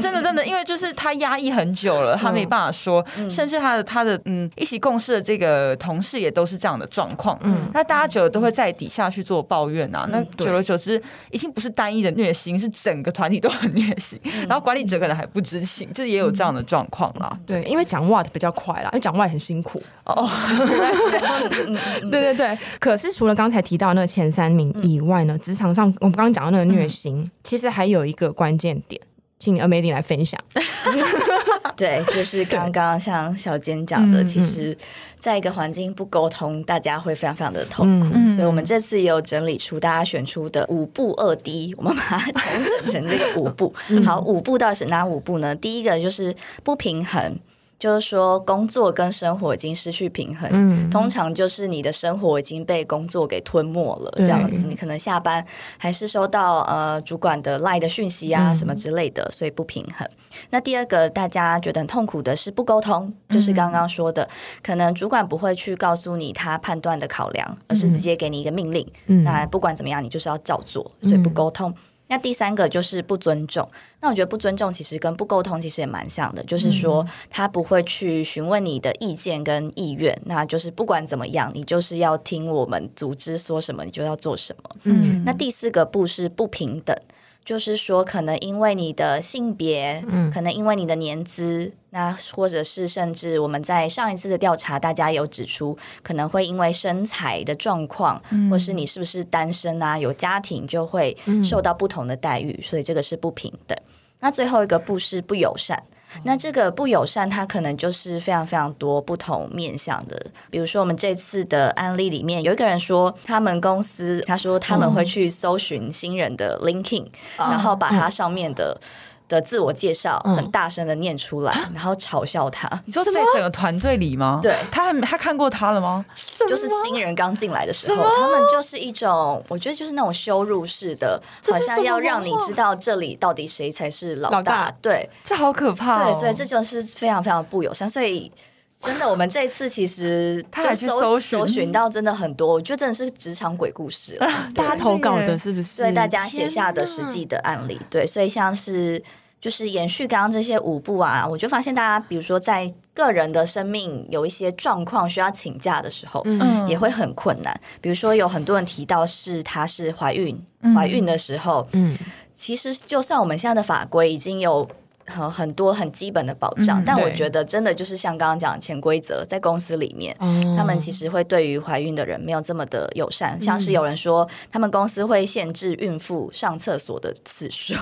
真的真的，因为就是他压抑很久了，他没办法说，甚至他的他的嗯一起共事的这个同事也都是这样的状况。嗯，那大家久了都会在底下去做抱怨啊，那久而久之已经不是单一的虐心，是整个团体都很虐心，然后管理者可能还不知情，就也有这样的状况啦。对，因为讲 what 比较快啦，因为讲 what 很辛苦哦。对对对，可是除了刚才提到那个前三名以外呢，职场上我们刚刚讲到那个虐心，嗯、其实还有一个关键点，请 Amazing 来分享。对，就是刚刚像小坚讲的，其实在一个环境不沟通，大家会非常非常的痛苦。嗯、所以我们这次也有整理出大家选出的五步二 D，我们把它 统整成这个五步。好，五步到底是哪五步呢？第一个就是不平衡。就是说，工作跟生活已经失去平衡，嗯、通常就是你的生活已经被工作给吞没了，这样子。你可能下班还是收到呃主管的 LINE 的讯息啊什么之类的，嗯、所以不平衡。那第二个大家觉得很痛苦的是不沟通，就是刚刚说的，嗯、可能主管不会去告诉你他判断的考量，而是直接给你一个命令。嗯、那不管怎么样，你就是要照做，所以不沟通。嗯那第三个就是不尊重。那我觉得不尊重其实跟不沟通其实也蛮像的，就是说他不会去询问你的意见跟意愿，那就是不管怎么样，你就是要听我们组织说什么，你就要做什么。嗯，那第四个不是不平等。就是说，可能因为你的性别，嗯，可能因为你的年资，那或者是甚至我们在上一次的调查，大家有指出，可能会因为身材的状况，嗯，或是你是不是单身啊，有家庭，就会受到不同的待遇，所以这个是不平等。那最后一个不是不友善。那这个不友善，它可能就是非常非常多不同面向的。比如说，我们这次的案例里面，有一个人说，他们公司他说他们会去搜寻新人的 LinkedIn，然后把他上面的。的自我介绍很大声的念出来，嗯、然后嘲笑他。你说在整个团队里吗？对，他还他看过他了吗？就是新人刚进来的时候，他们就是一种，我觉得就是那种羞辱式的，好像要让你知道这里到底谁才是老大。对，这好可怕、哦。对，所以这就是非常非常不友善。所以真的，我们这次其实他搜搜寻到真的很多，我觉得真的是职场鬼故事了。大家投稿的是不是？对，大家写下的实际的案例。对，所以像是。就是延续刚刚这些五步啊，我就发现大家，比如说在个人的生命有一些状况需要请假的时候，嗯，也会很困难。比如说有很多人提到是她是怀孕，怀孕的时候，嗯，其实就算我们现在的法规已经有很很多很基本的保障，但我觉得真的就是像刚刚讲的潜规则，在公司里面，他们其实会对于怀孕的人没有这么的友善，像是有人说他们公司会限制孕妇上厕所的次数。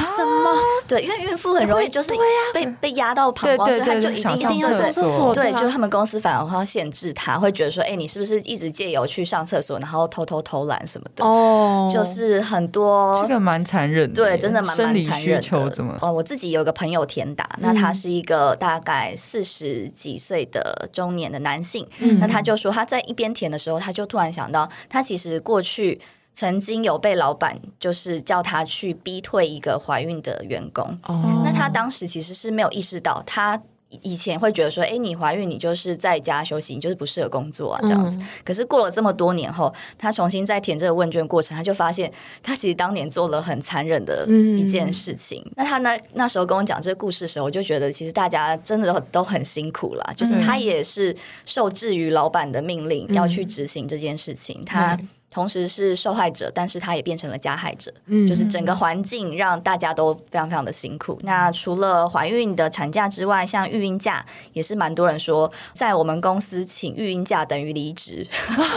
什么？对，因为孕妇很容易就是被被压到膀胱，所以他就一定一定要在厕所。对，就他们公司反而会要限制他，会觉得说，哎，你是不是一直借由去上厕所，然后偷偷偷懒什么的？哦，就是很多这个蛮残忍的，对，真的蛮蛮残忍的。哦，我自己有个朋友田达，那他是一个大概四十几岁的中年的男性，那他就说他在一边填的时候，他就突然想到，他其实过去。曾经有被老板就是叫他去逼退一个怀孕的员工，oh. 那他当时其实是没有意识到，他以前会觉得说，哎，你怀孕你就是在家休息，你就是不适合工作啊这样子。嗯、可是过了这么多年后，他重新再填这个问卷过程，他就发现他其实当年做了很残忍的一件事情。嗯、那他那那时候跟我讲这个故事的时候，我就觉得其实大家真的都很辛苦啦，就是他也是受制于老板的命令要去执行这件事情，嗯、他。同时是受害者，但是他也变成了加害者，嗯，就是整个环境让大家都非常非常的辛苦。那除了怀孕的产假之外，像育婴假也是蛮多人说，在我们公司请育婴假等于离职，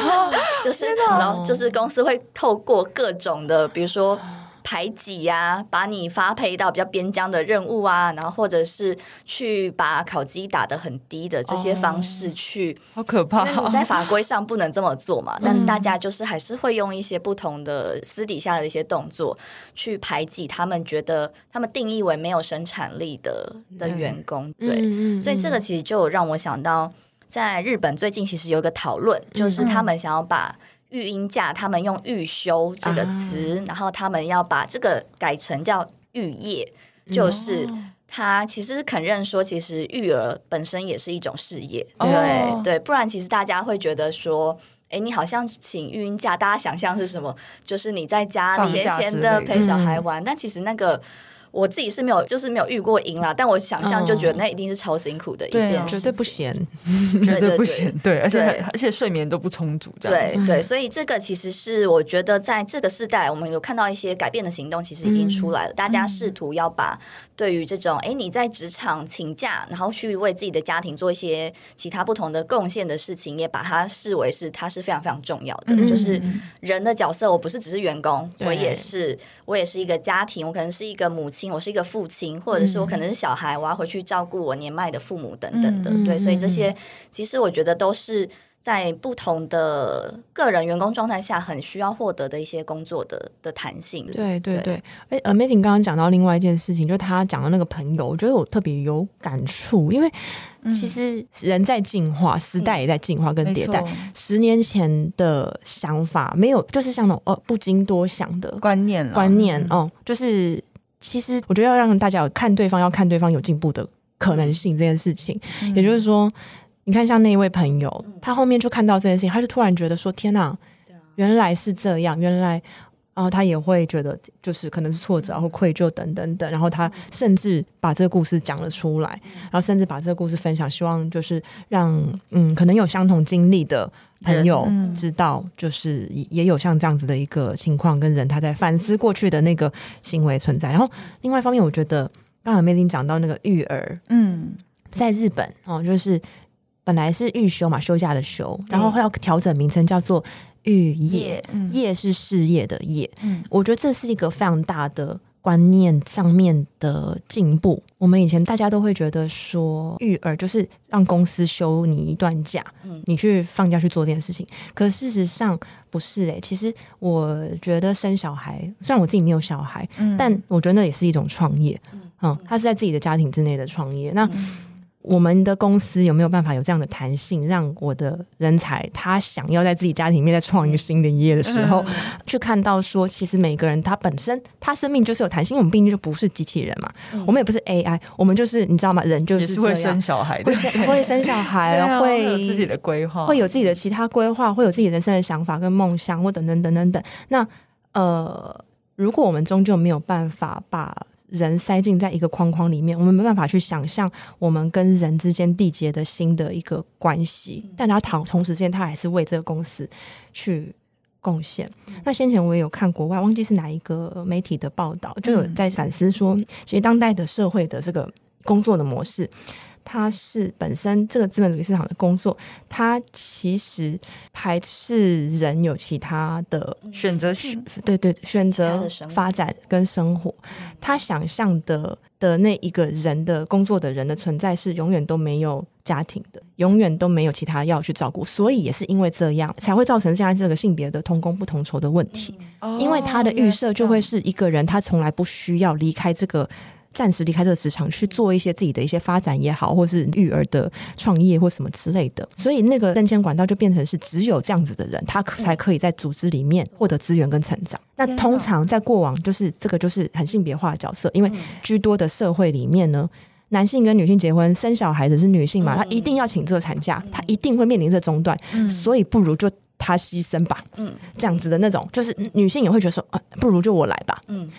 就是然后就是公司会透过各种的，比如说。排挤呀、啊，把你发配到比较边疆的任务啊，然后或者是去把考绩打得很低的这些方式去，好可怕！在法规上不能这么做嘛，但大家就是还是会用一些不同的私底下的一些动作去排挤他们觉得他们定义为没有生产力的的员工。对，所以这个其实就让我想到，在日本最近其实有一个讨论，就是他们想要把。育婴假，他们用“育休”这个词，啊、然后他们要把这个改成叫“育业”，就是他其实是肯认说，其实育儿本身也是一种事业，哦、对对，不然其实大家会觉得说，哎，你好像请育婴假，大家想象是什么？就是你在家里闲闲的。陪小孩玩，嗯、但其实那个。我自己是没有，就是没有遇过赢啦，但我想象就觉得那一定是超辛苦的一件事，绝对不闲，绝对不闲，对，而且而且睡眠都不充足，对对，所以这个其实是我觉得在这个时代，我们有看到一些改变的行动，其实已经出来了，大家试图要把对于这种哎你在职场请假，然后去为自己的家庭做一些其他不同的贡献的事情，也把它视为是它是非常非常重要的，就是人的角色，我不是只是员工，我也是我也是一个家庭，我可能是一个母亲。我是一个父亲，或者是我可能是小孩，我要回去照顾我年迈的父母等等的，对，所以这些其实我觉得都是在不同的个人员工状态下很需要获得的一些工作的的弹性。对对对，哎，Amazing 刚刚讲到另外一件事情，就是他讲的那个朋友，我觉得我特别有感触，因为其实人在进化，时代也在进化跟迭代。十年前的想法没有，就是像那种哦不经多想的观念观念哦，就是。其实我觉得要让大家有看对方，要看对方有进步的可能性这件事情，嗯、也就是说，你看像那一位朋友，他后面就看到这件事情，他就突然觉得说：“天哪，原来是这样，原来。”然后他也会觉得，就是可能是挫折，然后愧疚等等等。然后他甚至把这个故事讲了出来，然后甚至把这个故事分享，希望就是让嗯，可能有相同经历的朋友知道，就是也有像这样子的一个情况跟人，他在反思过去的那个行为存在。然后另外一方面，我觉得刚才 Amazing 讲到那个育儿，嗯，在日本哦，就是本来是育休嘛，休假的休，然后要调整名称叫做。育业，业是事业的业。嗯，我觉得这是一个非常大的观念上面的进步。我们以前大家都会觉得说，育儿就是让公司休你一段假，嗯，你去放假去做这件事情。可事实上不是诶、欸，其实我觉得生小孩，虽然我自己没有小孩，嗯，但我觉得那也是一种创业。嗯，他是在自己的家庭之内的创业。那我们的公司有没有办法有这样的弹性，让我的人才他想要在自己家庭里面再创一个新的业的时候，嗯、去看到说，其实每个人他本身他生命就是有弹性，我们毕竟就不是机器人嘛，嗯、我们也不是 AI，我们就是你知道吗？人就是，是会生小孩的，会会生小孩，啊、会有自己的规划，会有自己的其他规划，会有自己人生的想法跟梦想，或等等等等等。那呃，如果我们终究没有办法把人塞进在一个框框里面，我们没办法去想象我们跟人之间缔结的新的一个关系。但他同同时间，他还是为这个公司去贡献。那先前我也有看国外，忘记是哪一个媒体的报道，就有在反思说，其实当代的社会的这个工作的模式。它是本身这个资本主义市场的工作，它其实排斥人有其他的选择性，对对，选择发展跟生活，他想象的的那一个人的工作的人的存在是永远都没有家庭的，永远都没有其他要去照顾，所以也是因为这样才会造成现在这个性别的同工不同酬的问题，因为他的预设就会是一个人，他从来不需要离开这个。暂时离开这个职场去做一些自己的一些发展也好，或是育儿的创业或什么之类的，所以那个升迁管道就变成是只有这样子的人，他才可以在组织里面获得资源跟成长。那通常在过往就是这个就是很性别化的角色，因为居多的社会里面呢，男性跟女性结婚生小孩子是女性嘛，她一定要请这个产假，她一定会面临这中断，所以不如就她牺牲吧，嗯，这样子的那种，就是女性也会觉得说啊，不如就我来吧，嗯。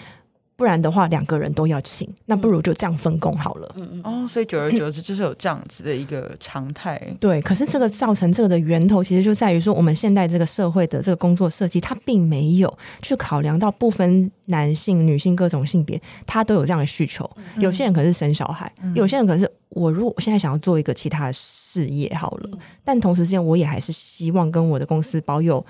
不然的话，两个人都要请，那不如就这样分工好了。嗯嗯。哦，所以久而久之就是有这样子的一个常态。对，可是这个造成这个的源头，其实就在于说，我们现代这个社会的这个工作设计，它并没有去考量到不分男性、女性各种性别，他都有这样的需求。有些人可是生小孩，有些人可是我如果现在想要做一个其他的事业好了，但同时之间我也还是希望跟我的公司保有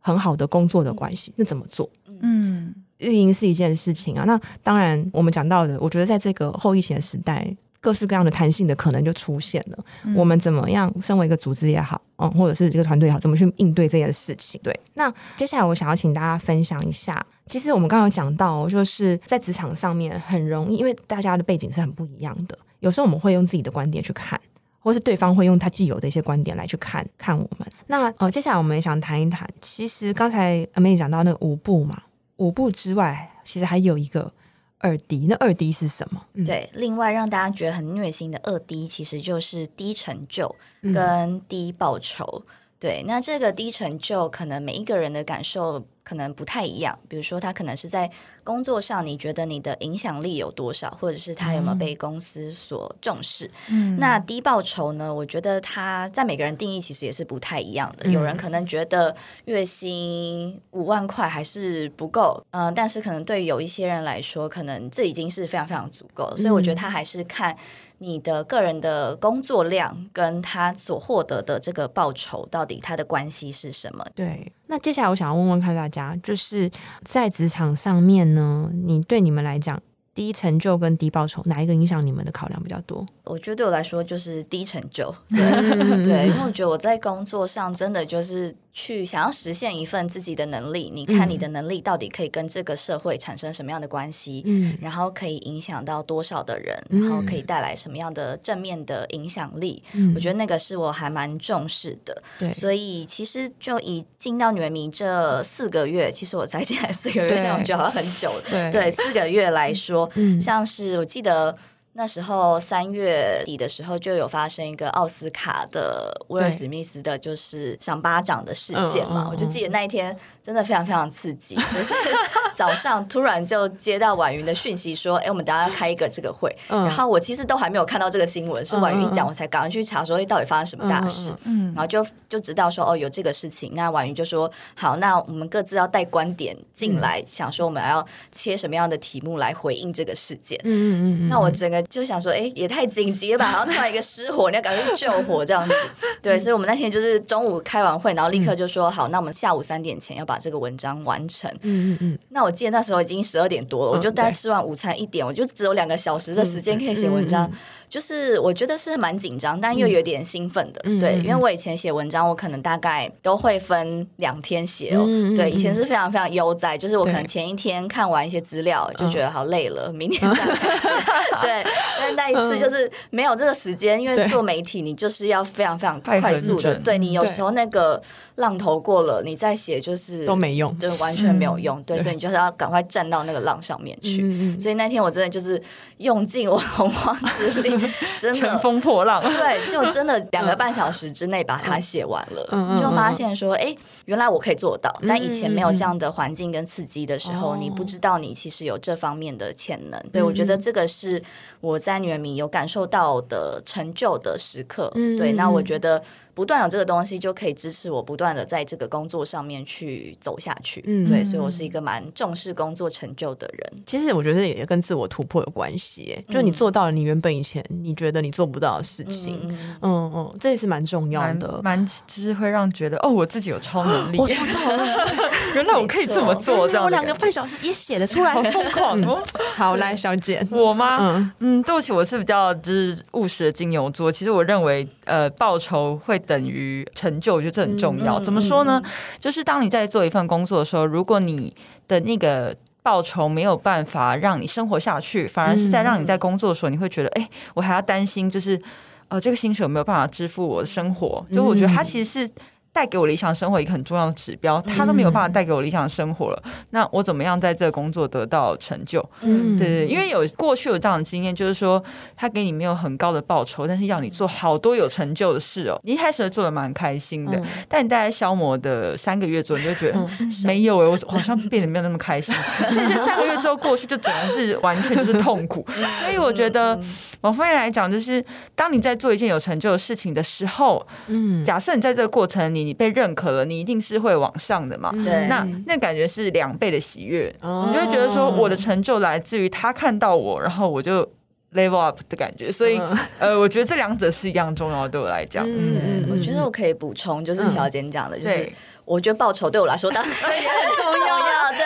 很好的工作的关系。那怎么做？嗯。运营是一件事情啊，那当然我们讲到的，我觉得在这个后疫情的时代，各式各样的弹性的可能就出现了。嗯、我们怎么样，身为一个组织也好，嗯，或者是一个团队也好，怎么去应对这件事情？对，那接下来我想要请大家分享一下，其实我们刚刚有讲到，就是在职场上面很容易，因为大家的背景是很不一样的，有时候我们会用自己的观点去看，或是对方会用他既有的一些观点来去看看我们。那呃，接下来我们也想谈一谈，其实刚才 Amanda 讲到那个五步嘛。五步之外，其实还有一个二 D。那二 D 是什么？嗯、对，另外让大家觉得很虐心的二 D，，其实就是低成就跟低报酬。嗯、对，那这个低成就，可能每一个人的感受。可能不太一样，比如说他可能是在工作上，你觉得你的影响力有多少，或者是他有没有被公司所重视？嗯，那低报酬呢？我觉得他在每个人定义其实也是不太一样的。嗯、有人可能觉得月薪五万块还是不够，嗯、呃，但是可能对有一些人来说，可能这已经是非常非常足够了。所以我觉得他还是看。你的个人的工作量跟他所获得的这个报酬，到底他的关系是什么？对，那接下来我想要问问看大家，就是在职场上面呢，你对你们来讲，低成就跟低报酬，哪一个影响你们的考量比较多？我觉得对我来说就是低成就，对，对，因为我觉得我在工作上真的就是。去想要实现一份自己的能力，你看你的能力到底可以跟这个社会产生什么样的关系？嗯，然后可以影响到多少的人，然后可以带来什么样的正面的影响力？嗯，我觉得那个是我还蛮重视的。对，所以其实就以进到女人迷这四个月，其实我才进来四个月，对那我觉得好像很久了。对，对，四个月来说，嗯，像是我记得。那时候三月底的时候，就有发生一个奥斯卡的威尔史密斯的，就是赏巴掌的事件嘛。我就记得那一天真的非常非常刺激，就是 早上突然就接到婉云的讯息说：“哎，我们等下要开一个这个会。”然后我其实都还没有看到这个新闻，是婉云讲，我才赶快去查说：“哎，到底发生什么大事？”然后就就知道说：“哦，有这个事情。”那婉云就说：“好，那我们各自要带观点进来，想说我们要切什么样的题目来回应这个事件。”嗯嗯嗯。那我整个。就想说，哎，也太紧急了吧！然后突然一个失火，你要赶快去救火这样子。对，所以我们那天就是中午开完会，然后立刻就说好，那我们下午三点前要把这个文章完成。嗯嗯嗯。那我记得那时候已经十二点多了，我就大概吃完午餐一点，我就只有两个小时的时间可以写文章。就是我觉得是蛮紧张，但又有点兴奋的。对，因为我以前写文章，我可能大概都会分两天写哦。对，以前是非常非常悠哉，就是我可能前一天看完一些资料，就觉得好累了，明天再来。对。但那一次就是没有这个时间，因为做媒体你就是要非常非常快速的，对你有时候那个浪头过了，你再写就是都没用，就是完全没有用。对，所以你就是要赶快站到那个浪上面去。所以那天我真的就是用尽我 洪荒之力，真的乘风破浪。对，就真的 两个半小时之内把它写完了，就发现说，哎，原来我可以做到。但以前没有这样的环境跟刺激的时候，你不知道你其实有这方面的潜能。对，我觉得这个是我在女人迷有感受到的成就的时刻，嗯、对，那我觉得不断有这个东西，就可以支持我不断的在这个工作上面去走下去。嗯，对，所以我是一个蛮重视工作成就的人。其实我觉得也跟自我突破有关系，就你做到了你原本以前你觉得你做不到的事情。嗯嗯，嗯，这也是蛮重要的，蛮就是会让觉得哦，我自己有超能力，我做到了，原来我可以这么做，这样。我两个半小时也写得出来，好疯狂哦！好，来小姐，我吗？嗯嗯，对不起，我是比较就是务实的金牛座。其实我认为，呃，报酬会等于成就，我觉得这很重要。怎么说呢？就是当你在做一份工作的时候，如果你的那个报酬没有办法让你生活下去，反而是在让你在工作的时候，你会觉得，哎，我还要担心，就是呃，这个薪水有没有办法支付我的生活？就我觉得它其实是。带给我理想生活一个很重要的指标，他都没有办法带给我理想生活了，嗯、那我怎么样在这个工作得到成就？嗯，对对，因为有过去有这样的经验，就是说他给你没有很高的报酬，但是要你做好多有成就的事哦。你一开始做的蛮开心的，嗯、但你大概消磨的三个月左右，你就觉得、嗯、没有哎，我好像变得没有那么开心。所以这三个月之后过去，就只能是完全就是痛苦。所以我觉得，某方面来讲，就是当你在做一件有成就的事情的时候，嗯，假设你在这个过程里。你被认可了，你一定是会往上的嘛？对，那那感觉是两倍的喜悦，哦、你就会觉得说我的成就来自于他看到我，然后我就 level up 的感觉。所以，嗯、呃，我觉得这两者是一样重要的，对我来讲。嗯嗯，我觉得我可以补充，就是小简讲的，就是我觉得报酬对我来说当然 也很重要，对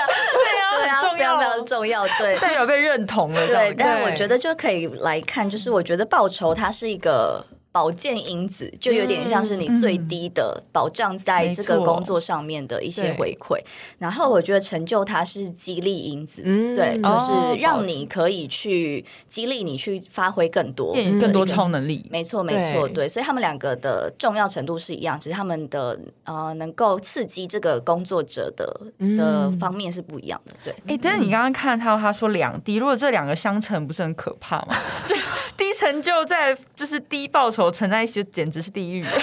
非常非常重要，对，代表被认同了，对。但我觉得就可以来看，就是我觉得报酬它是一个。保健因子就有点像是你最低的保障，在这个工作上面的一些回馈。然后我觉得成就它是激励因子，对，就是让你可以去激励你去发挥更多、更多超能力。没错，没错，对。所以他们两个的重要程度是一样，只是他们的呃能够刺激这个工作者的的方面是不一样的。对，哎，但是你刚刚看到他说两低，如果这两个相乘，不是很可怕吗？就低成就在就是低报酬。存在一起就简直是地狱。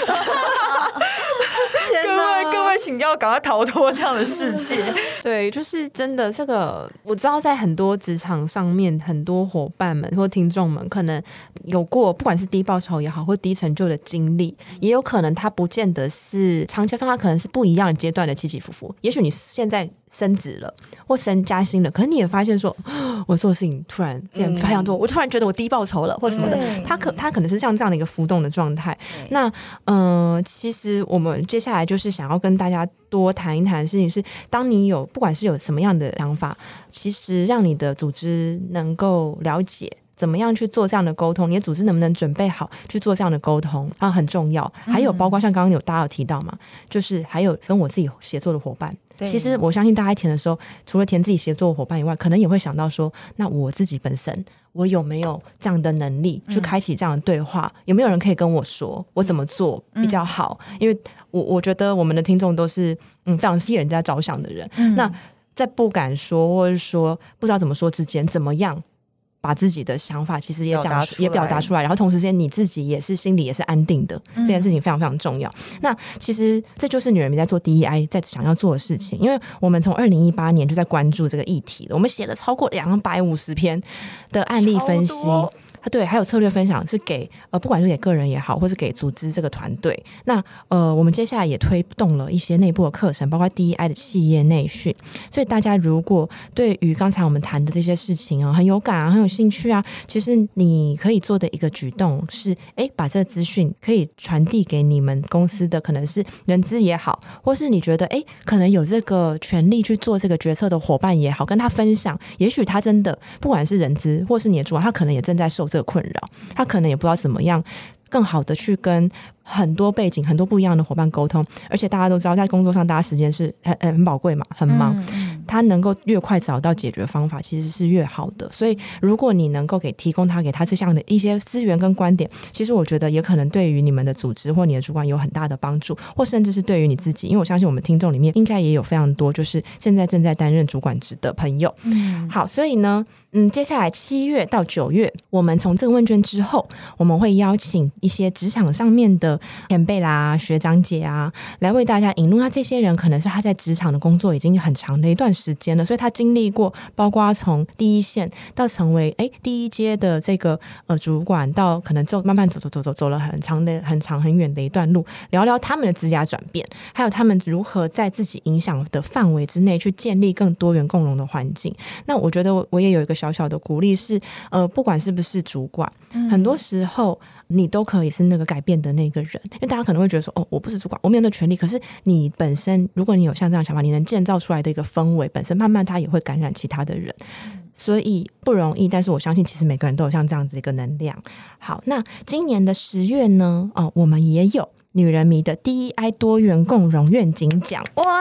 各位各位，请要赶快逃脱这样的世界。对，就是真的，这个我知道，在很多职场上面，很多伙伴们或听众们可能有过，不管是低报酬也好，或低成就的经历，也有可能他不见得是长期上，他可能是不一样的阶段的起起伏伏。也许你现在升职了，或升加薪了，可是你也发现说，我做的事情突然变非常多，嗯、我突然觉得我低报酬了，或什么的。嗯、他可他可能是像这样的一个浮动的状态。嗯、那嗯、呃，其实我们接下来就是想要跟大家多谈一谈的事情是，当你有不管是有什么样的想法，其实让你的组织能够了解怎么样去做这样的沟通，你的组织能不能准备好去做这样的沟通啊，很重要。还有包括像刚刚有大家有提到嘛，就是还有跟我自己协作的伙伴。对其实我相信大家填的时候，除了填自己协作的伙伴以外，可能也会想到说，那我自己本身我有没有这样的能力去开启这样的对话？嗯、有没有人可以跟我说我怎么做比较好？嗯、因为我我觉得我们的听众都是嗯非常替人家着想的人，嗯、那在不敢说或者说不知道怎么说之间，怎么样？把自己的想法其实也讲也表达出来，然后同时间你自己也是心里也是安定的，这件事情非常非常重要。嗯、那其实这就是女人迷在做 DEI 在想要做的事情，因为我们从二零一八年就在关注这个议题了，我们写了超过两百五十篇的案例分析。对，还有策略分享是给呃，不管是给个人也好，或是给组织这个团队。那呃，我们接下来也推动了一些内部的课程，包括 DEI 的企业内训。所以大家如果对于刚才我们谈的这些事情啊，很有感啊，很有兴趣啊，其实你可以做的一个举动是，哎，把这个资讯可以传递给你们公司的可能是人资也好，或是你觉得哎，可能有这个权利去做这个决策的伙伴也好，跟他分享。也许他真的不管是人资或是你的主管，他可能也正在受。的困扰，他可能也不知道怎么样更好的去跟。很多背景、很多不一样的伙伴沟通，而且大家都知道，在工作上，大家时间是很很宝贵嘛，很忙。嗯、他能够越快找到解决方法，其实是越好的。所以，如果你能够给提供他给他这项的一些资源跟观点，其实我觉得也可能对于你们的组织或你的主管有很大的帮助，或甚至是对于你自己，因为我相信我们听众里面应该也有非常多就是现在正在担任主管职的朋友。嗯，好，所以呢，嗯，接下来七月到九月，我们从这个问卷之后，我们会邀请一些职场上面的。前辈啦，学长姐啊，来为大家引路。那这些人可能是他在职场的工作已经很长的一段时间了，所以他经历过，包括从第一线到成为哎第一阶的这个呃主管，到可能走慢慢走走走走走了很长的很长很远的一段路，聊聊他们的职涯转变，还有他们如何在自己影响的范围之内去建立更多元共融的环境。那我觉得我也有一个小小的鼓励是，呃，不管是不是主管，嗯、很多时候你都可以是那个改变的那个人，因为大家可能会觉得说，哦，我不是主管，我没有那权利。可是你本身，如果你有像这样想法，你能建造出来的一个氛围，本身慢慢它也会感染其他的人，所以不容易。但是我相信，其实每个人都有像这样子一个能量。好，那今年的十月呢？哦，我们也有女人迷的 DEI 多元共融愿景奖，哇，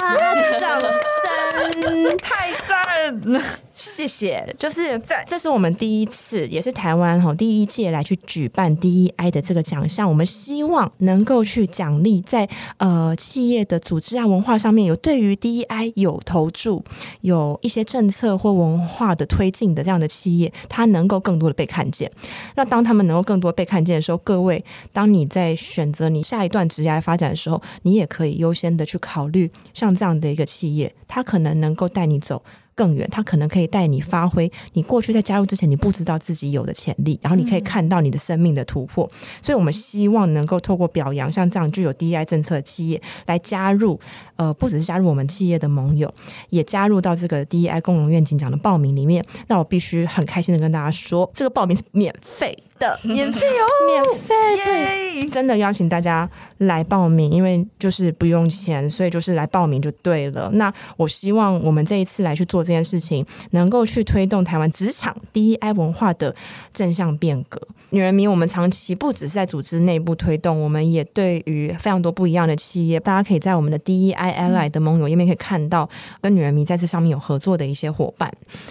掌声，太赞了！谢谢，就是这是我们第一次，也是台湾哈第一届来去举办 DEI 的这个奖项。我们希望能够去奖励在呃企业的组织啊文化上面有对于 DEI 有投注，有一些政策或文化的推进的这样的企业，它能够更多的被看见。那当他们能够更多被看见的时候，各位，当你在选择你下一段职业发展的时候，你也可以优先的去考虑像这样的一个企业，它可能能够带你走。更远，他可能可以带你发挥你过去在加入之前你不知道自己有的潜力，然后你可以看到你的生命的突破。所以，我们希望能够透过表扬像这样具有 DEI 政策的企业来加入，呃，不只是加入我们企业的盟友，也加入到这个 DEI 共荣愿景奖的报名里面。那我必须很开心的跟大家说，这个报名是免费。的 免费哦，免费，所以真的邀请大家来报名，因为就是不用钱，所以就是来报名就对了。那我希望我们这一次来去做这件事情，能够去推动台湾职场 DEI 文化的正向变革。女人迷，我们长期不只是在组织内部推动，我们也对于非常多不一样的企业，大家可以在我们的 DEI Ally 的盟友页面可以看到，跟女人迷在这上面有合作的一些伙伴。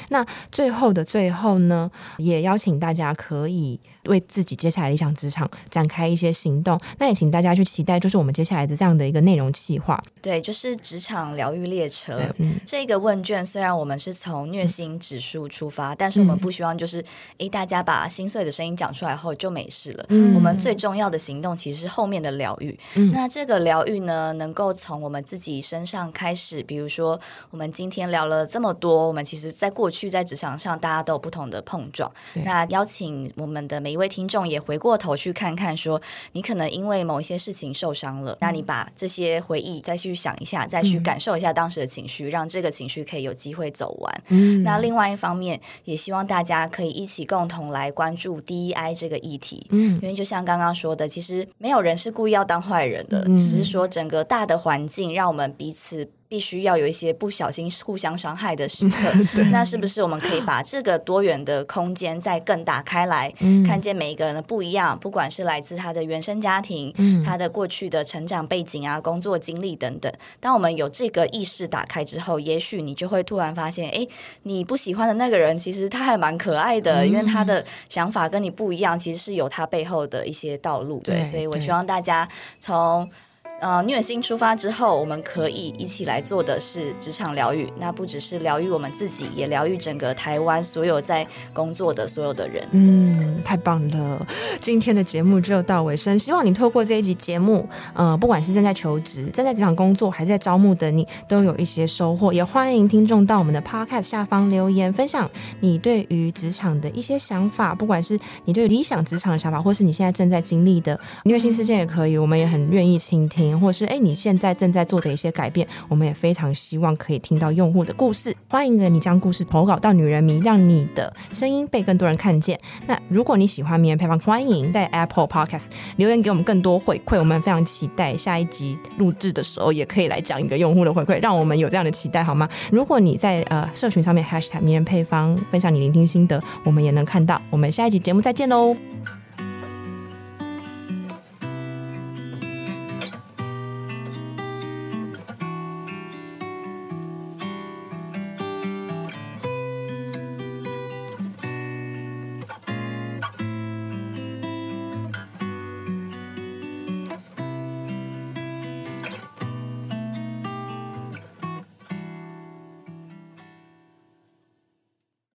那最后的最后呢，也邀请大家可以。为自己接下来理想职场展开一些行动，那也请大家去期待，就是我们接下来的这样的一个内容计划。对，就是职场疗愈列车。嗯，这个问卷虽然我们是从虐心指数出发，嗯，但是我们不希望就是，诶、嗯，大家把心碎的声音讲出来后就没事了。嗯，我们最重要的行动其实是后面的疗愈。嗯，那这个疗愈呢，能够从我们自己身上开始。比如说，我们今天聊了这么多，我们其实在过去在职场上，大家都有不同的碰撞。那邀请我们的每一位听众也回过头去看看，说你可能因为某一些事情受伤了，那你把这些回忆再去想一下，再去感受一下当时的情绪，让这个情绪可以有机会走完。嗯，那另外一方面，也希望大家可以一起共同来关注 DEI 这个议题。嗯，因为就像刚刚说的，其实没有人是故意要当坏人的，只是说整个大的环境让我们彼此。必须要有一些不小心互相伤害的时刻，那是不是我们可以把这个多元的空间再更打开来，嗯、看见每一个人的不一样，不管是来自他的原生家庭、嗯、他的过去的成长背景啊、工作经历等等。当我们有这个意识打开之后，也许你就会突然发现，哎，你不喜欢的那个人其实他还蛮可爱的，嗯、因为他的想法跟你不一样，其实是有他背后的一些道路。对，对，所以我希望大家从。呃，虐心出发之后，我们可以一起来做的是职场疗愈。那不只是疗愈我们自己，也疗愈整个台湾所有在工作的所有的人。嗯，太棒了！今天的节目就到尾声，希望你透过这一集节目，呃，不管是正在求职、正在职场工作，还是在招募的你，都有一些收获。也欢迎听众到我们的 Podcast 下方留言，分享你对于职场的一些想法，不管是你对理想职场的想法，或是你现在正在经历的虐心事件也可以，我们也很愿意倾听。或是哎，你现在正在做的一些改变，我们也非常希望可以听到用户的故事。欢迎你将故事投稿到女人迷，让你的声音被更多人看见。那如果你喜欢迷人配方，欢迎在 Apple Podcast 留言给我们更多回馈。我们非常期待下一集录制的时候，也可以来讲一个用户的回馈，让我们有这样的期待好吗？如果你在呃社群上面 Hashtag 迷人配方分享你聆听心得，我们也能看到。我们下一集节目再见喽！